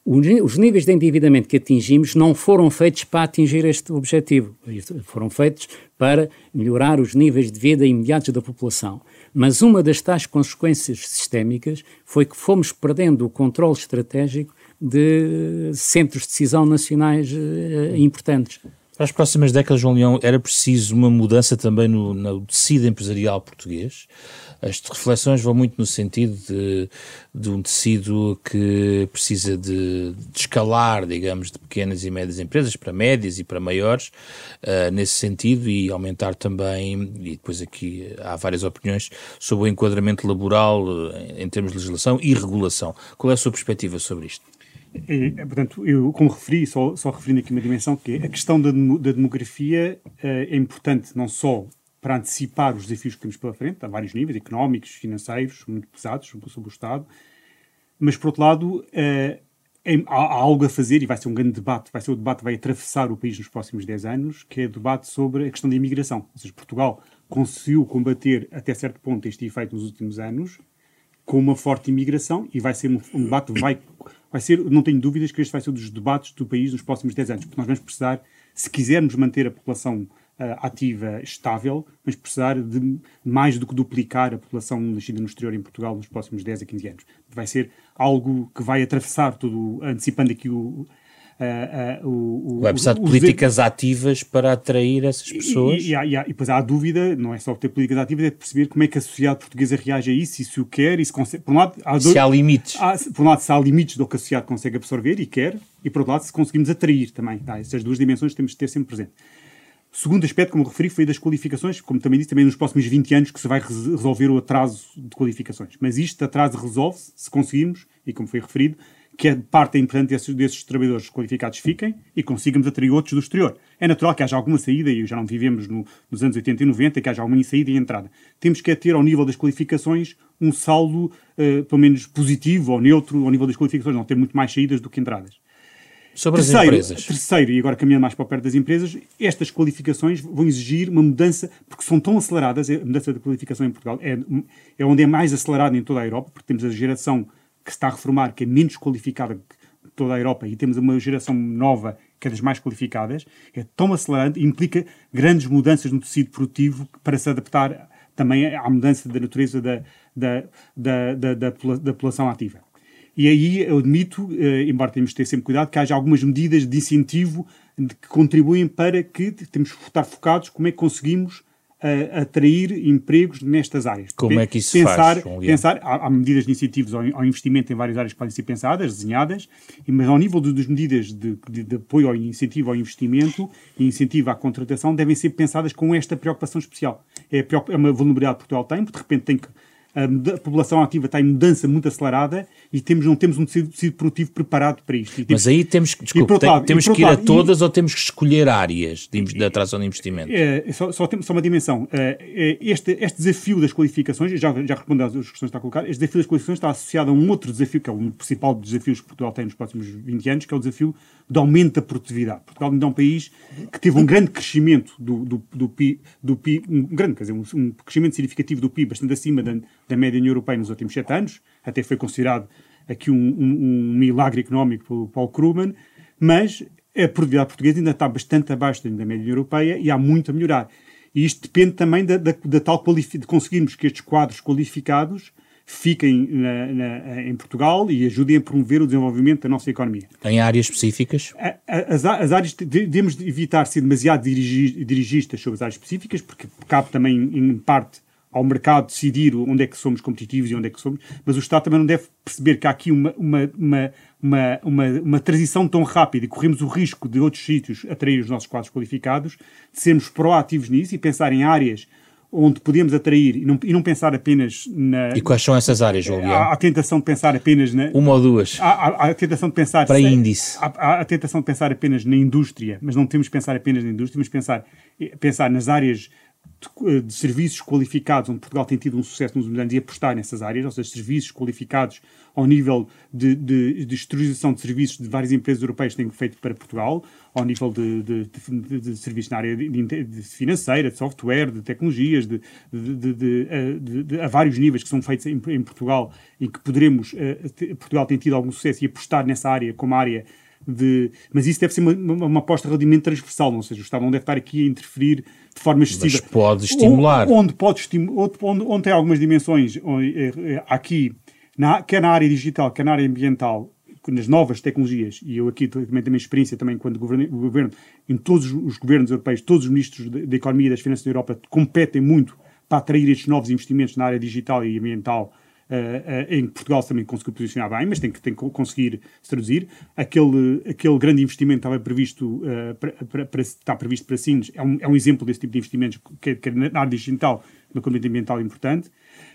os níveis de endividamento que atingimos não foram feitos para atingir este objetivo, foram feitos para melhorar os níveis de vida imediatos da população. Mas uma das tais consequências sistémicas foi que fomos perdendo o controle estratégico de centros de decisão nacionais uh, importantes. Para as próximas décadas, João Leão, era preciso uma mudança também no, no tecido empresarial português. As reflexões vão muito no sentido de, de um tecido que precisa de, de, escalar, digamos, de pequenas e médias empresas para médias e para maiores, uh, nesse sentido, e aumentar também, e depois aqui há várias opiniões, sobre o enquadramento laboral em, em termos de legislação e regulação. Qual é a sua perspectiva sobre isto? É, portanto, eu, como referi, só, só referindo aqui uma dimensão, que é a questão da, da demografia é, é importante não só para antecipar os desafios que temos pela frente, a vários níveis, económicos, financeiros, muito pesados sobre o Estado, mas, por outro lado, é, é, há, há, algo a fazer e vai ser um grande debate, vai ser o debate que vai atravessar o país nos próximos 10 anos, que é o debate sobre a questão da imigração. Ou seja, Portugal conseguiu combater até certo ponto este efeito nos últimos anos com uma forte imigração e vai ser um, um debate que vai vai ser, não tenho dúvidas que este vai ser um dos debates do país nos próximos 10 anos, porque nós vamos precisar, se quisermos manter a população uh, ativa estável, vamos precisar de mais do que duplicar a população nascida no exterior em Portugal nos próximos 10 a 15 anos. Vai ser algo que vai atravessar tudo, antecipando aqui o, Uh, uh, o, o, Vai precisar de políticas ativas para atrair essas pessoas. E, e, e, e, depois há a dúvida, não é só ter políticas ativas, é de perceber como é que a sociedade portuguesa reage a isso e se o quer e se consegue. Por um lado, há, dois, se há limites. Há, por um lado, se há limites do que a sociedade consegue absorver e quer, e por outro lado, se conseguimos atrair também. Tá? Essas duas dimensões temos de ter sempre presente. O segundo aspecto, como referi, foi das qualificações, como também disse, também nos próximos 20 anos que se vai resolver o atraso de qualificações. Mas isto, atraso, resolve-se se conseguirmos, e como foi referido, que a parte importante desses, desses trabalhadores qualificados fiquem e consigamos atrair outros do exterior. É natural que haja alguma saída, e já não vivemos no, nos anos 80 e 90, que haja alguma saída e entrada. Temos que é ter, ao nível das qualificações, um saldo, uh, pelo menos positivo ou neutro, ao nível das qualificações, não ter muito mais saídas do que entradas. Sobre terceiro, as empresas. Terceiro, e agora caminhando mais para o perto das empresas, estas qualificações vão exigir uma mudança, porque são tão aceleradas, a mudança da qualificação em Portugal é, é onde é mais acelerada em toda a Europa, porque temos a geração que se está a reformar, que é menos qualificada que toda a Europa, e temos uma geração nova, que é das mais qualificadas, é tão acelerante e implica grandes mudanças no tecido produtivo para se adaptar também à mudança da natureza da, da, da, da, da, população ativa. E aí eu admito, eh, embora tenhamos de ter sempre cuidado, que haja algumas medidas de incentivo que contribuem para que temos que estar focados como é que conseguimos uh, atrair empregos nestas áreas. Como é que isso pensar, se faz? Pensar, há, há, medidas de incentivos ao, ao, investimento em várias áreas que podem ser pensadas, desenhadas, mas ao nível das medidas de, de, de, apoio ao incentivo ao investimento e incentivo à contratação devem ser pensadas com esta preocupação especial. É, é uma vulnerabilidade que Portugal tem, porque de repente tem que a, população ativa está em mudança muito acelerada e temos, não temos um tecido, tecido produtivo preparado para isto. Mas aí temos, desculpa, tem, lado, temos que ir a todas e, ou temos que escolher áreas de, de atração de investimento? É, só, só, temos, só uma dimensão. É, este, este desafio das qualificações, já, já respondo às questões que está a colocar, este desafio das qualificações está associado a um outro desafio, que é um principal desafio que Portugal tem nos próximos 20 anos, que é o desafio do aumento da produtividade. Portugal ainda é um país que teve um grande crescimento do, do, do, PIB, do PIB, um grande, quer dizer, um, um crescimento significativo do PIB, bastante acima da, da média União Europeia nos últimos sete anos, até foi considerado aqui um, um, um milagre económico pelo Paul Krugman, mas a produtividade portuguesa ainda está bastante abaixo da média europeia e há muito a melhorar. E isto depende também da, da, da tal de conseguirmos que estes quadros qualificados fiquem na, na, em Portugal e ajudem a promover o desenvolvimento da nossa economia. Em áreas específicas? As, as áreas, devemos evitar ser demasiado dirigistas sobre as áreas específicas, porque cabe também, em parte, ao mercado decidir onde é que somos competitivos e onde é que somos, mas o Estado também não deve perceber que há aqui uma, uma, uma, uma, uma, uma transição tão rápida e corremos o risco de outros sítios atrair os nossos quadros qualificados, de sermos proativos nisso e pensar em áreas onde podemos atrair e não, e não pensar apenas na. E quais são essas áreas, Julião? Há a tentação de pensar apenas na. Uma ou duas. Há, a tentação de pensar. Para índice. Há, a tentação de pensar apenas na indústria, mas não temos de pensar apenas na indústria, temos de pensar, pensar nas áreas de, de, serviços qualificados, onde Portugal tem tido um sucesso nos últimos anos, e apostar nessas áreas, ou seja, serviços qualificados ao nível de, de, de exteriorização de serviços de várias empresas europeias têm feito para Portugal, ao nível de, de, de, de serviços na área de, financeira, de software, de tecnologias, de, a vários níveis que são feitos em, em Portugal e que poderemos, uh, Portugal tem tido algum sucesso e apostar nessa área como área de. Mas isso deve ser uma, uma, uma aposta relativamente transversal, ou seja, o Estado não deve estar aqui a interferir de forma excessiva. Mas pode estimular. Onde, pode estimular, onde, onde tem algumas dimensões, eh, eh, aqui, na, quer na área digital, quer na área ambiental, nas novas tecnologias, e eu aqui também tenho experiência também quando governo, governo em todos os governos europeus, todos os ministros da Economia e das Finanças da Europa competem muito para atrair estes novos investimentos na área digital e ambiental Uh, uh, em Portugal também conseguiu posicionar bem, mas tem que, tem que conseguir se traduzir. Aquele, aquele grande investimento estava previsto, uh, para, para, está previsto para Sines, é um, é um exemplo desse tipo de investimentos que, que na área digital, no componente ambiental importante.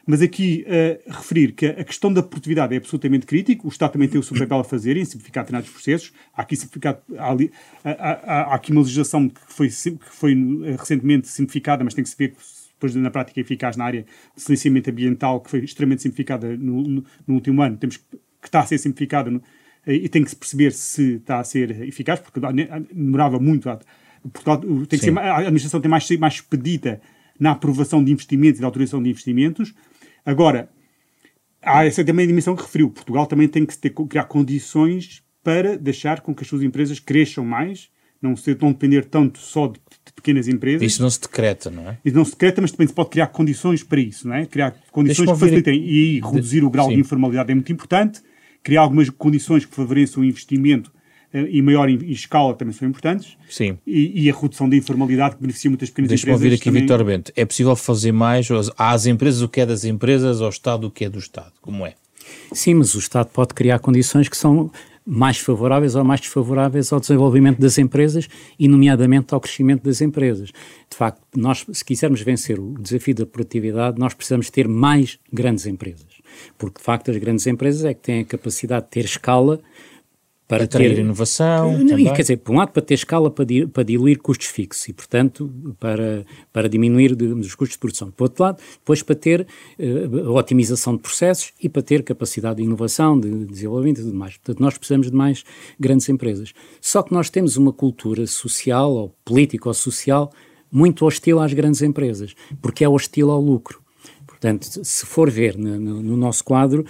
Mas aqui referir que a questão da produtividade é absolutamente crítico, o Estado também tem o seu papel a fazer em simplificar determinados processos. Há aqui, simplificado, há, há, há, há aqui uma legislação que foi, que foi recentemente simplificada, mas tem que se ver depois na prática eficaz na área de licenciamento ambiental, que foi extremamente simplificada no, no, no último ano, temos que, que está a ser simplificada no, e tem que se perceber se está a ser eficaz, porque demorava muito. A, Portugal, tem que ser, a administração tem mais, mais expedita na aprovação de investimentos e na autorização de investimentos. Agora, há essa também a dimensão que referiu. Portugal também tem que ter, criar condições para deixar com que as suas empresas cresçam mais, não, ser, não depender tanto só de pequenas empresas. Isso não se decreta, não é? Isso não se decreta, mas também se pode criar condições para isso, não é? Criar condições que facilitem e aí reduzir o grau Sim. de informalidade é muito importante, criar algumas condições que favoreçam o investimento uh, e maior em, em, escala também são importantes. Sim. E, e, a redução da informalidade que beneficia muitas pequenas Deixa empresas. Deixa-me ouvir aqui, também... Vitor Bento. É possível fazer mais às empresas o que é das empresas, ao Estado o que é do Estado? Como é? Sim, mas o Estado pode criar condições que são mais favoráveis ou mais desfavoráveis ao desenvolvimento das empresas e, nomeadamente, ao crescimento das empresas. De facto, nós, se quisermos vencer o desafio da produtividade, nós precisamos ter mais grandes empresas. Porque, de facto, as grandes empresas é que têm a capacidade de ter escala para Atrair ter inovação. Não, quer dizer, por um lado, para ter escala para, di, para diluir custos fixos e, portanto, para, para diminuir de, os custos de produção. Por outro lado, depois para ter uh, otimização de processos e para ter capacidade de inovação, de, de desenvolvimento e tudo mais. Portanto, nós precisamos de mais grandes empresas. Só que nós temos uma cultura social, ou política ou social, muito hostil às grandes empresas, porque é hostil ao lucro. Portanto, se for ver no, no, no nosso quadro,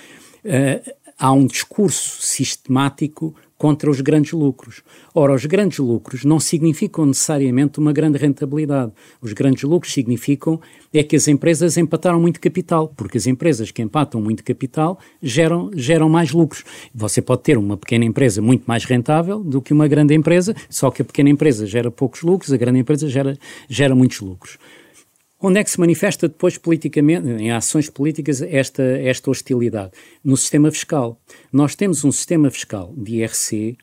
uh, há um discurso sistemático contra os grandes lucros. Ora, os grandes lucros não significam necessariamente uma grande rentabilidade. Os grandes lucros significam é que as empresas empataram muito capital, porque as empresas que empatam muito capital geram, geram mais lucros. Você pode ter uma pequena empresa muito mais rentável do que uma grande empresa, só que a pequena empresa gera poucos lucros, a grande empresa gera, gera muitos lucros. Onde é que se manifesta depois politicamente, em ações políticas, esta, esta hostilidade? No sistema fiscal. Nós temos um sistema fiscal de IRC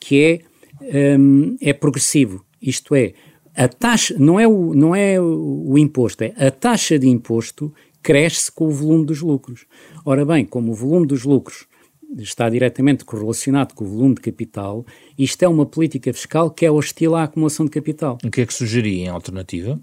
que é, um, é progressivo, isto é, a taxa, não é, o, não é o, imposto, é a taxa de imposto cresce com o volume dos lucros. Ora bem, como o volume dos lucros está diretamente correlacionado com o volume de capital, isto é uma política fiscal que é hostil à acumulação de capital. O que é que sugeria em alternativa?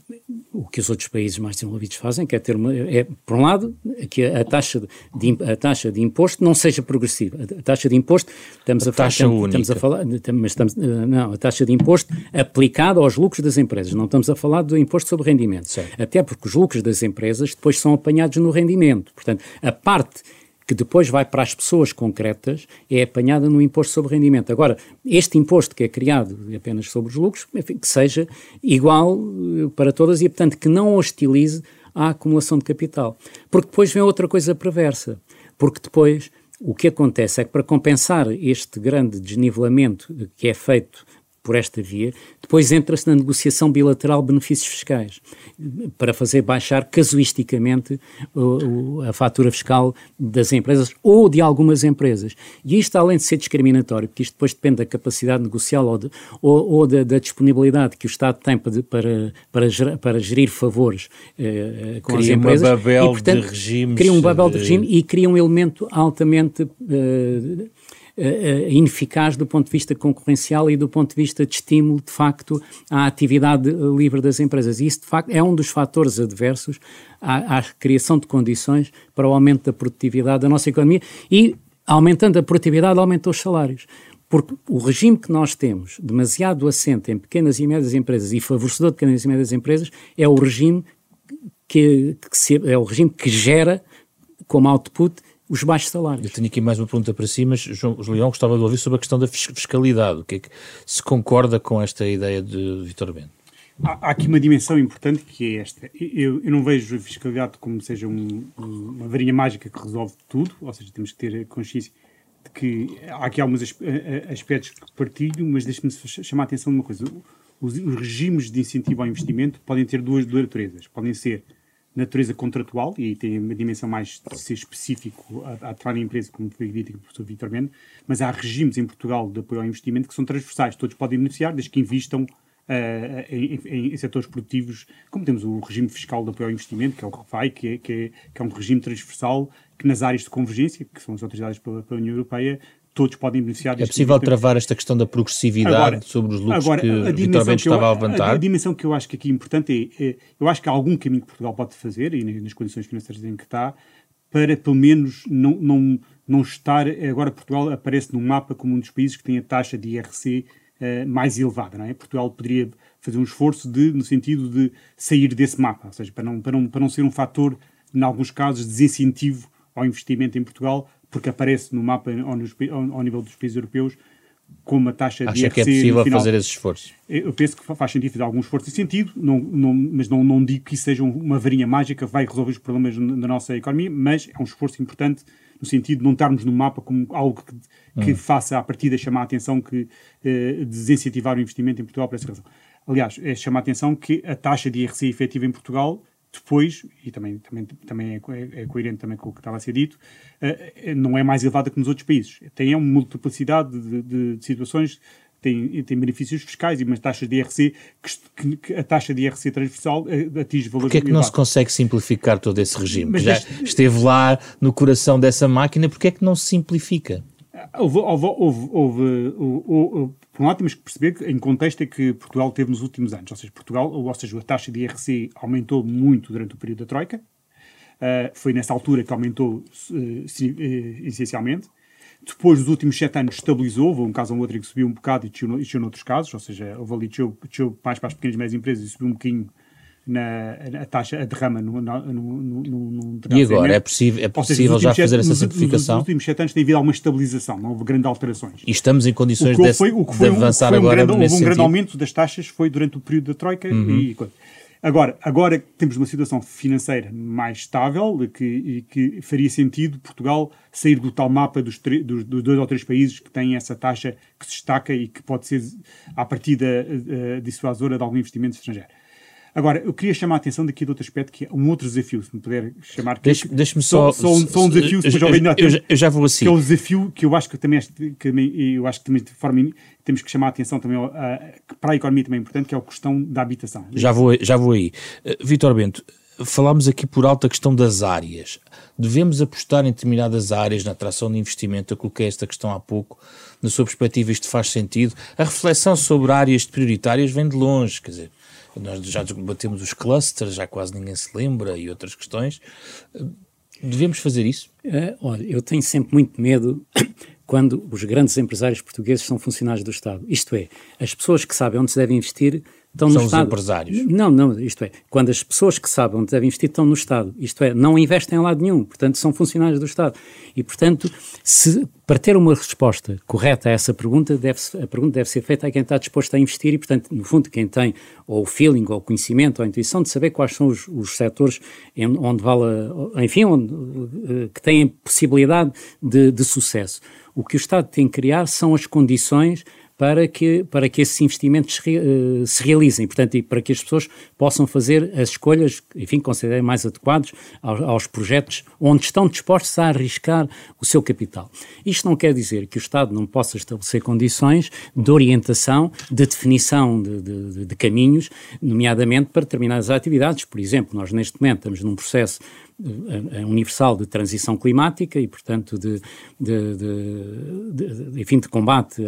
O que os outros países mais desenvolvidos fazem, que é ter uma, é, por um lado, que a taxa de, a taxa de imposto não seja progressiva. A taxa de imposto, estamos a, a taxa falar, estamos a falar, mas estamos, eh, não, a taxa de imposto aplicada aos lucros das empresas. Não estamos a falar do imposto sobre rendimento. Certo. Até porque os lucros das empresas depois são apanhados no rendimento. Portanto, a parte que depois vai para as pessoas concretas, é apanhada no imposto sobre rendimento. Agora, este imposto que é criado apenas sobre os lucros, enfim, que seja igual eh, para todas e, portanto, que não hostilize a acumulação de capital. Porque depois vem outra coisa perversa. Porque depois o que acontece é que para compensar este grande desnivelamento que é feito por esta via, depois entra-se na negociação bilateral de benefícios fiscais, para fazer baixar casuisticamente o, o, a fatura fiscal das empresas ou de algumas empresas. E isto, além de ser discriminatório, porque isto depois depende da capacidade negocial ou, de, ou, ou da, da, disponibilidade que o Estado tem para, para, para, gerir, para gerir favores eh, com cria as empresas. Uma babel e, portanto, de regimes. Cria um babel de regime e cria um elemento altamente. Eh, ineficaz do ponto de vista concorrencial e do ponto de vista de estímulo, de facto, à atividade livre das empresas. E isso, de facto, é um dos fatores adversos à, à criação de condições para o aumento da produtividade da nossa economia e, aumentando a produtividade, aumentam os salários. Porque o regime que nós temos, demasiado assente em pequenas e médias empresas e favorecedor de pequenas e médias empresas, é o regime que, que se, é o regime que gera como output os baixos salários. Eu tenho aqui mais uma pergunta para si, mas João Leão gostava de ouvir sobre a questão da fiscalidade. O que é que se concorda com esta ideia de Vitor Bento? Há, aqui uma dimensão importante que é esta. Eu, eu não vejo a fiscalidade como seja um, uma varinha mágica que resolve tudo, ou seja, temos que ter consciência de que há aqui alguns aspectos que partilho, mas deixe-me chamar a atenção de uma coisa. Os, os regimes de incentivo ao investimento podem ter duas, duas naturezas. Podem ser natureza contratual, e tem uma dimensão mais de ser específico a atuar na empresa, como foi dito pelo professor Vitor Mendes, mas há regimes em Portugal de apoio ao investimento que são transversais, todos podem beneficiar, desde que invistam Uh, em, em, em, setores produtivos, como temos o regime fiscal de apoio ao investimento, que é o REFAI, que é, que é, que é um regime transversal, que nas áreas de convergência, que são as autorizadas pela, pela União Europeia, todos podem beneficiar. É possível travar esta questão da progressividade agora, sobre os lucros agora, que a Vitor Bento estava a levantar? A, a, dimensão que eu acho que aqui é importante é, é, eu acho que há algum caminho que Portugal pode fazer, e nas condições financeiras em que está, para pelo menos não, não, não estar, agora Portugal aparece no mapa como um dos países que tem a taxa de IRC uh, eh, mais elevada, não é? Portugal poderia fazer um esforço de, no sentido de sair desse mapa, ou seja, para não, para não, para não ser um fator, em alguns casos, de desincentivo ao investimento em Portugal, porque aparece no mapa ao, ao, ao nível dos países europeus como a taxa Acha de IRC que é possível fazer esse esforço? Eu penso que faz sentido fazer algum esforço nesse sentido, não, não, mas não, não digo que isso seja uma varinha mágica que vai resolver os problemas da nossa economia, mas é um esforço importante no sentido de não estarmos no mapa como algo que, que hum. faça a partida chamar a atenção que eh, desincentivar o investimento em Portugal por essa razão. Aliás, é chamar a atenção que a taxa de IRC efetiva em Portugal depois, e também, também, também é, é, é, coerente também com o que estava a ser dito, uh, não é mais elevada que nos outros países. Tem uma multiplicidade de, de, de situações, tem, tem benefícios fiscais e umas taxas de IRC, que, que a taxa de IRC transversal uh, atinge valores Porquê é que não se consegue simplificar todo esse regime? Mas Já esteve lá no coração dessa máquina, porquê é que não se simplifica? houve, houve, houve, houve, por um lado temos que perceber que em contexto é que Portugal teve nos últimos anos, ou seja, Portugal, ou seja, a taxa de IRC aumentou muito durante o período da Troika, uh, foi nessa altura que aumentou uh, essencialmente, depois dos últimos sete anos estabilizou, houve um caso ou outro que subiu um bocado e desceu noutros casos, ou seja, houve ali desceu, desceu mais para as pequenas e médias empresas e subiu um bocadinho na, a taxa, a derrama no, no, no, no E agora, é possível, é possível seja, já fazer essa simplificação? Nos, últimos sete anos tem havido alguma estabilização, não houve grandes alterações. E estamos em condições de, foi, o que foi de avançar um, agora um grande, nesse Houve um grande aumento das taxas, foi durante o período da Troika uhum. e... Agora, agora temos uma situação financeira mais estável que, e que faria sentido Portugal sair do tal mapa dos, dos, dos, dois ou três países que têm essa taxa que se destaca e que pode ser, à partida, uh, dissuasora de algum investimento estrangeiro. Agora, eu queria chamar a atenção daqui de outro aspecto, que é um outro desafio, se me puder chamar. Deixe, Deixe-me só... Só, só, só um desafio, eu, eu, eu, eu, já vou assim. Que é um desafio que eu acho que também, que eu acho que também de forma temos que chamar a atenção também uh, que para a economia também é importante, que é a questão da habitação. Já vou, já vou aí. Uh, Vítor Bento, falámos aqui por alto a questão das áreas. Devemos apostar em determinadas áreas na atração de investimento? Eu coloquei esta questão há pouco. Na sua perspectiva, isto faz sentido? A reflexão sobre áreas prioritárias vem de longe, quer dizer, nós já debatemos os clusters, já quase ninguém se lembra, e outras questões. Devemos fazer isso? É, olha, eu tenho sempre muito medo quando os grandes empresários portugueses são funcionários do Estado. Isto é, as pessoas que sabem onde se deve investir estão São no os Estado. empresários. Não, não, isto é, quando as pessoas que sabem onde devem investir estão no Estado, isto é, não investem em lado nenhum, portanto são funcionários do Estado. E, portanto, se, para ter uma resposta correta a essa pergunta, deve a pergunta deve ser feita a quem está disposto a investir e, portanto, no fundo, quem tem ou o feeling, ou o conhecimento, ou a intuição de saber quais são os, os setores onde vale, enfim, onde, eh, que têm possibilidade de, de sucesso. O que o Estado tem que criar são as condições para que, para que esses investimentos se, uh, se, realizem, portanto, e para que as pessoas possam fazer as escolhas, enfim, considerem mais adequados aos, aos, projetos onde estão dispostos a arriscar o seu capital. Isto não quer dizer que o Estado não possa estabelecer condições de orientação, de definição de, de, de caminhos, nomeadamente para determinadas atividades. Por exemplo, nós neste momento estamos num processo universal de transição climática e, portanto, de, de, de, de enfim, de combate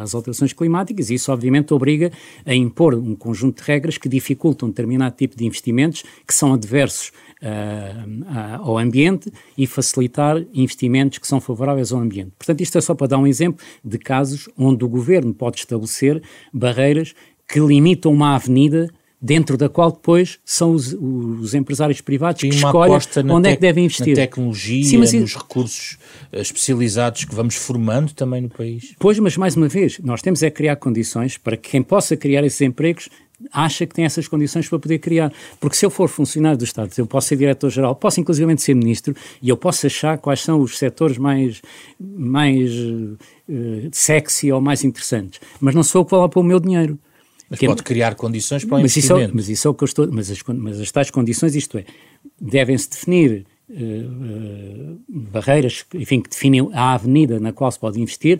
às alterações climáticas. E isso, obviamente, obriga a impor um conjunto de regras que dificultam determinado tipo de investimentos que são adversos uh, ao ambiente e facilitar investimentos que são favoráveis ao ambiente. Portanto, isto é só para dar um exemplo de casos onde o governo pode estabelecer barreiras que limitam uma avenida dentro da qual depois são os, os empresários privados que escolhem onde é que devem investir. Na tecnologia, Sim, mas, nos recursos eh, especializados que vamos formando também no país. Pois, mas mais uma vez, nós temos é criar condições para que quem possa criar esses empregos acha que tem essas condições para poder criar. Porque se eu for funcionário do Estado, eu posso ser diretor-geral, posso inclusivamente ser ministro, e eu posso achar quais são os setores mais, mais uh, sexy ou mais interessantes. Mas não sou eu que vou lá para o meu dinheiro. Mas pode criar condições para o mas investimento. Isso, mas isso é o que eu estou... Mas as, mas as tais condições, isto é, devem-se definir uh, uh, barreiras, enfim, que definem a avenida na qual se pode investir,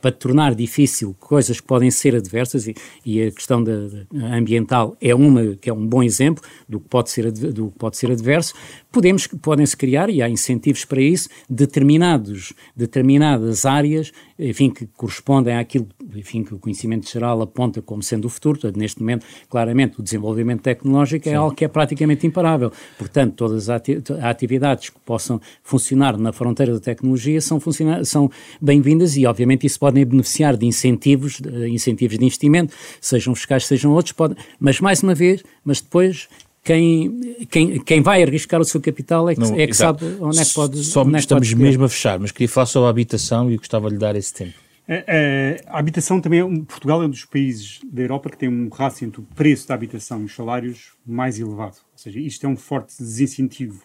para tornar difícil coisas que podem ser adversas, e, e a questão da, da ambiental é uma que é um bom exemplo do que pode ser, do que pode ser adverso, podemos, podem-se criar, e há incentivos para isso, determinados, determinadas áreas, enfim, que correspondem àquilo enfim, que o conhecimento geral aponta como sendo o futuro. Portanto, neste momento, claramente, o desenvolvimento tecnológico é Sim. algo que é praticamente imparável. Portanto, todas as atividades que possam funcionar na fronteira da tecnologia são, são bem-vindas e, obviamente, isso podem beneficiar de incentivos, de incentivos de investimento, sejam fiscais, sejam outros, pode, mas mais uma vez, mas depois quem, quem, quem vai arriscar o seu capital é que, Não, é que sabe onde é que pode. Só onde é estamos mesmo a fechar, mas queria falar sobre a habitação e gostava de lhe dar esse tempo. A, a, a habitação também, é Portugal é um dos países da Europa que tem um rácio entre o preço da habitação e os salários mais elevado. Ou seja, isto é um forte desincentivo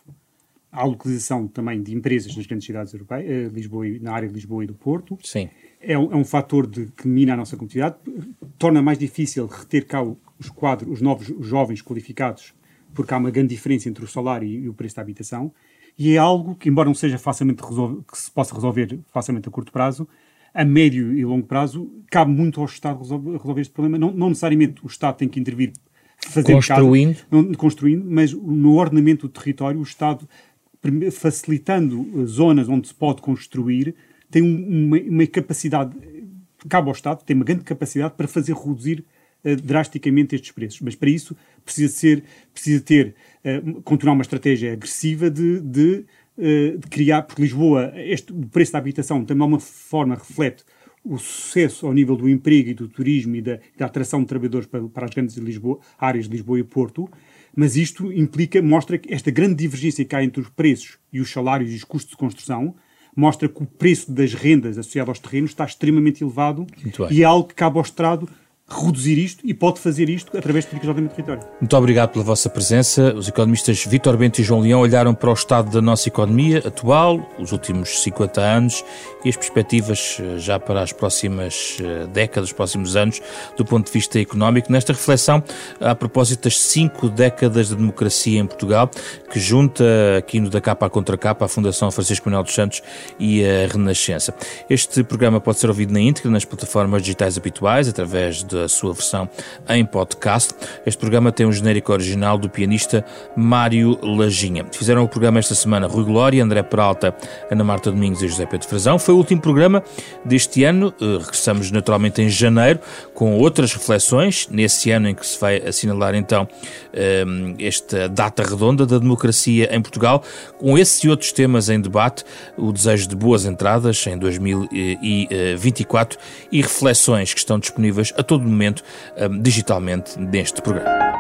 à localização também de empresas nas grandes cidades europeias, eh, Lisboa, na área de Lisboa e do Porto. Sim. É um, é um fator de, que mina a nossa competitividade, torna mais difícil reter cá os quadros, os novos os jovens qualificados, porque há uma grande diferença entre o salário e, o preço da habitação. E é algo que, embora não seja facilmente resolver, que se possa resolver facilmente a curto prazo, a médio e longo prazo, cabe muito ao Estado resolver, resolver este problema. Não, não, necessariamente o Estado tem que intervir fazendo construindo. Casa, não, construindo, mas no ordenamento do território, o Estado facilitando zonas onde se pode construir, tem uma, uma capacidade, cabe ao Estado, tem uma grande capacidade para fazer reduzir uh, drasticamente estes preços. Mas para isso precisa ser, precisa ter, uh, continuar uma estratégia agressiva de, de, uh, de criar, porque Lisboa, este, o preço da habitação também de alguma forma reflete o sucesso ao nível do emprego e do turismo e da, da atração de trabalhadores para, para as grandes Lisboa, áreas de Lisboa e Porto, mas isto implica, mostra que esta grande divergência que há entre os preços e os salários e os custos de construção mostra que o preço das rendas associado aos terrenos está extremamente elevado e é algo que cabe ao Estado reduzir isto e pode fazer isto através de políticas de ordenamento do território. Muito obrigado pela vossa presença. Os economistas Vítor Bento e João Leão olharam para o estado da nossa economia atual, os últimos 50 anos e as perspectivas eh, já para as próximas eh, décadas, os próximos anos, do ponto de vista económico. Nesta reflexão, a propósito das cinco décadas de democracia em Portugal, que junta aqui no Da Capa à Contra Capa a Fundação Francisco Manuel dos Santos e a Renascença. Este programa pode ser ouvido na íntegra nas plataformas digitais habituais, através de a sua versão em podcast. Este programa tem um genérico original do pianista Mário Lajinha. Fizeram o programa esta semana Rui Glória, André Peralta, Ana Marta Domingos e José Pedro Frazão. Foi o último programa deste ano. Eh, regressamos naturalmente em janeiro com outras reflexões, nesse ano em que se vai assinalar então eh, esta data redonda da democracia em Portugal, com esses e outros temas em debate, o desejo de boas entradas em 2024 e reflexões que estão disponíveis a todo momento um, digitalmente neste programa.